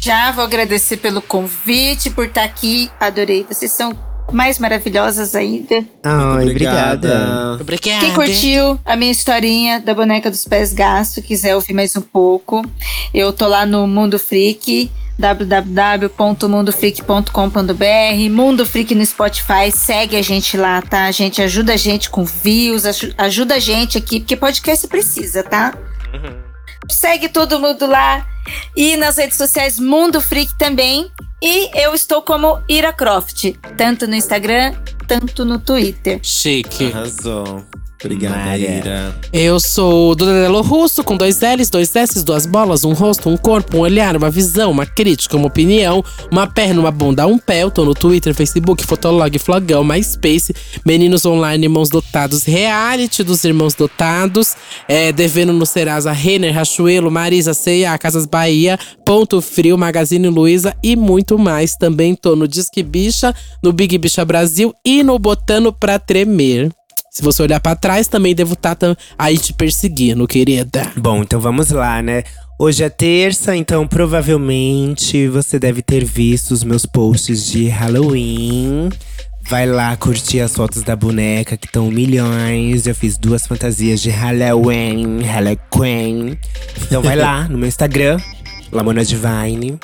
Já vou agradecer pelo convite, por estar aqui. Adorei. Vocês são mais maravilhosas ainda. Ai, obrigada. Obrigada. Quem curtiu a minha historinha da boneca dos pés gasto, quiser ouvir mais um pouco, eu tô lá no Mundo Freak, www.mundofreak.com.br, Mundo Freak no Spotify, segue a gente lá, tá? A gente ajuda a gente com views, aju- ajuda a gente aqui, porque podcast precisa, tá? Segue todo mundo lá. E nas redes sociais Mundo Freak também. E eu estou como Ira Croft, tanto no Instagram, tanto no Twitter. Chique. Arrasou. Obrigada, Maria. Ira. Eu sou do Danilo Russo, com dois L's, dois S's, duas bolas, um rosto, um corpo, um olhar, uma visão, uma crítica, uma opinião, uma perna, uma bunda, um pé. Eu tô no Twitter, Facebook, Fotolog, Flogão, MySpace, Meninos Online, Irmãos Dotados, Reality dos Irmãos Dotados, é, Devendo no Serasa, Renner, Rachuelo, Marisa, C&A, Casas Bahia, Ponto Frio, Magazine Luiza e muito mais. Também tô no Disque Bicha, no Big Bicha Brasil e no Botando Pra Tremer. Se você olhar pra trás, também devo estar aí te perseguindo, querida. Bom, então vamos lá, né? Hoje é terça, então provavelmente você deve ter visto os meus posts de Halloween. Vai lá curtir as fotos da boneca, que estão milhões. Eu fiz duas fantasias de Halloween, Halloween. Então vai lá no meu Instagram, Lamona Divine.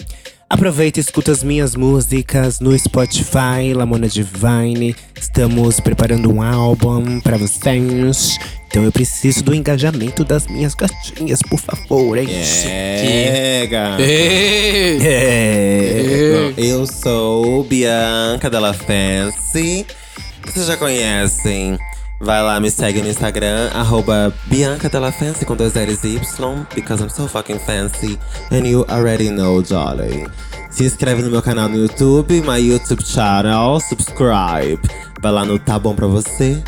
Aproveita e escuta as minhas músicas no Spotify, Lamona Divine. Estamos preparando um álbum pra vocês. Então eu preciso do engajamento das minhas gatinhas, por favor, hein? É, gata. É. Eu sou Bianca Della Fancy. Vocês já conhecem. Vai lá, me segue no Instagram, arroba Bianca Della Fancy com dois L's e Y, because I'm so fucking fancy. And you already know, Jolly. Se inscreve no meu canal no YouTube, my YouTube channel, subscribe. Vai lá no Tá Bom Pra Você.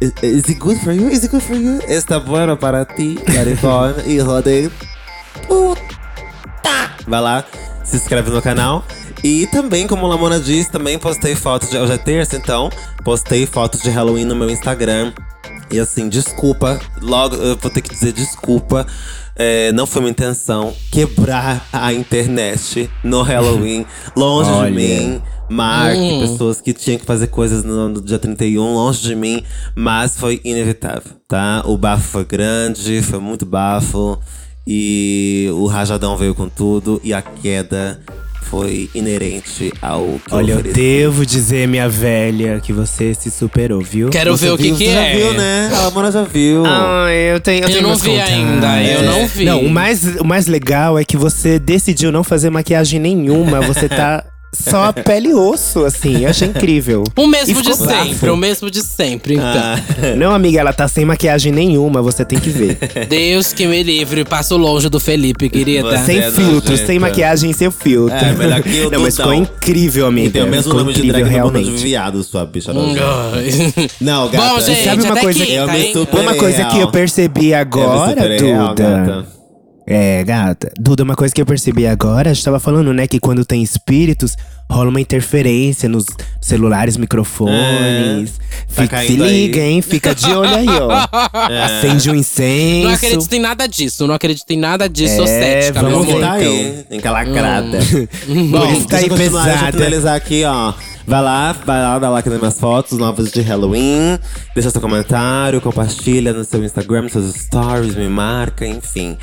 Is, is it good for you? Is it good for you? Está bueno para ti, California e rodeio. Vai lá, se inscreve no canal. E também, como a Lamona disse, também postei fotos de. Hoje é terça, então. Postei fotos de Halloween no meu Instagram. E assim, desculpa. Logo, eu vou ter que dizer desculpa. É, não foi minha intenção quebrar a internet no Halloween. Longe Olha. de mim. Mark, pessoas que tinham que fazer coisas no, no dia 31, longe de mim. Mas foi inevitável, tá? O bafo foi grande, foi muito bafo. E o rajadão veio com tudo. E a queda foi inerente ao que Olha, eu eu devo dizer, minha velha, que você se superou, viu? Quero Você ver o que viu? que Você é. já viu, né? A Lamona já viu. Ah, eu tenho, eu Eu tenho não vi contatos. ainda, eu não vi. Não, o mais, o mais legal é que você decidiu não fazer maquiagem nenhuma. Você tá só pele e osso, assim. Eu achei incrível. O mesmo de ficou sempre, bafo. o mesmo de sempre, então. Ah, Não, amiga, ela tá sem maquiagem nenhuma, você tem que ver. Deus que me livre, passo longe do Felipe, querida. Você sem é filtro, nojenta. sem maquiagem, sem filtro. É, melhor que o Não, mas ficou incrível, amiga. tem o mesmo ficou nome de incrível, drag no bunda de realmente. viado, sua bicha. Hum. Não, gata. Bom, gente, sabe uma coisa que eu tá, Uma coisa que eu percebi agora, Duda. É, gata. Duda, uma coisa que eu percebi agora, a gente tava falando, né, que quando tem espíritos, rola uma interferência nos celulares, microfones. Tá Fica, se caindo aí. liga, hein? Fica de olho aí, ó. Acende um incenso. Não acredito em nada disso, não acredito em nada disso, sou É, cética, vamos ver, amor. tá então. aí, encalacrada. Por Bom, isso tá aí deixa eu continuar, deixa eu pesada. finalizar aqui, ó. Vai lá, vai lá, dá like nas minhas fotos novas de Halloween. Deixa seu comentário, compartilha no seu Instagram, nos seus stories, me marca, enfim.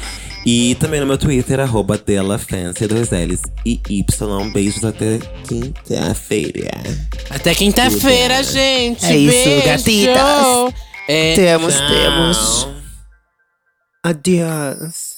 E também no meu Twitter, arroba DelaFancy, dois L's e Y. Beijos até quinta-feira. Até quinta-feira, gente. É isso, Beijo. gatitas. É, Temos, Tchau. temos. Adiós.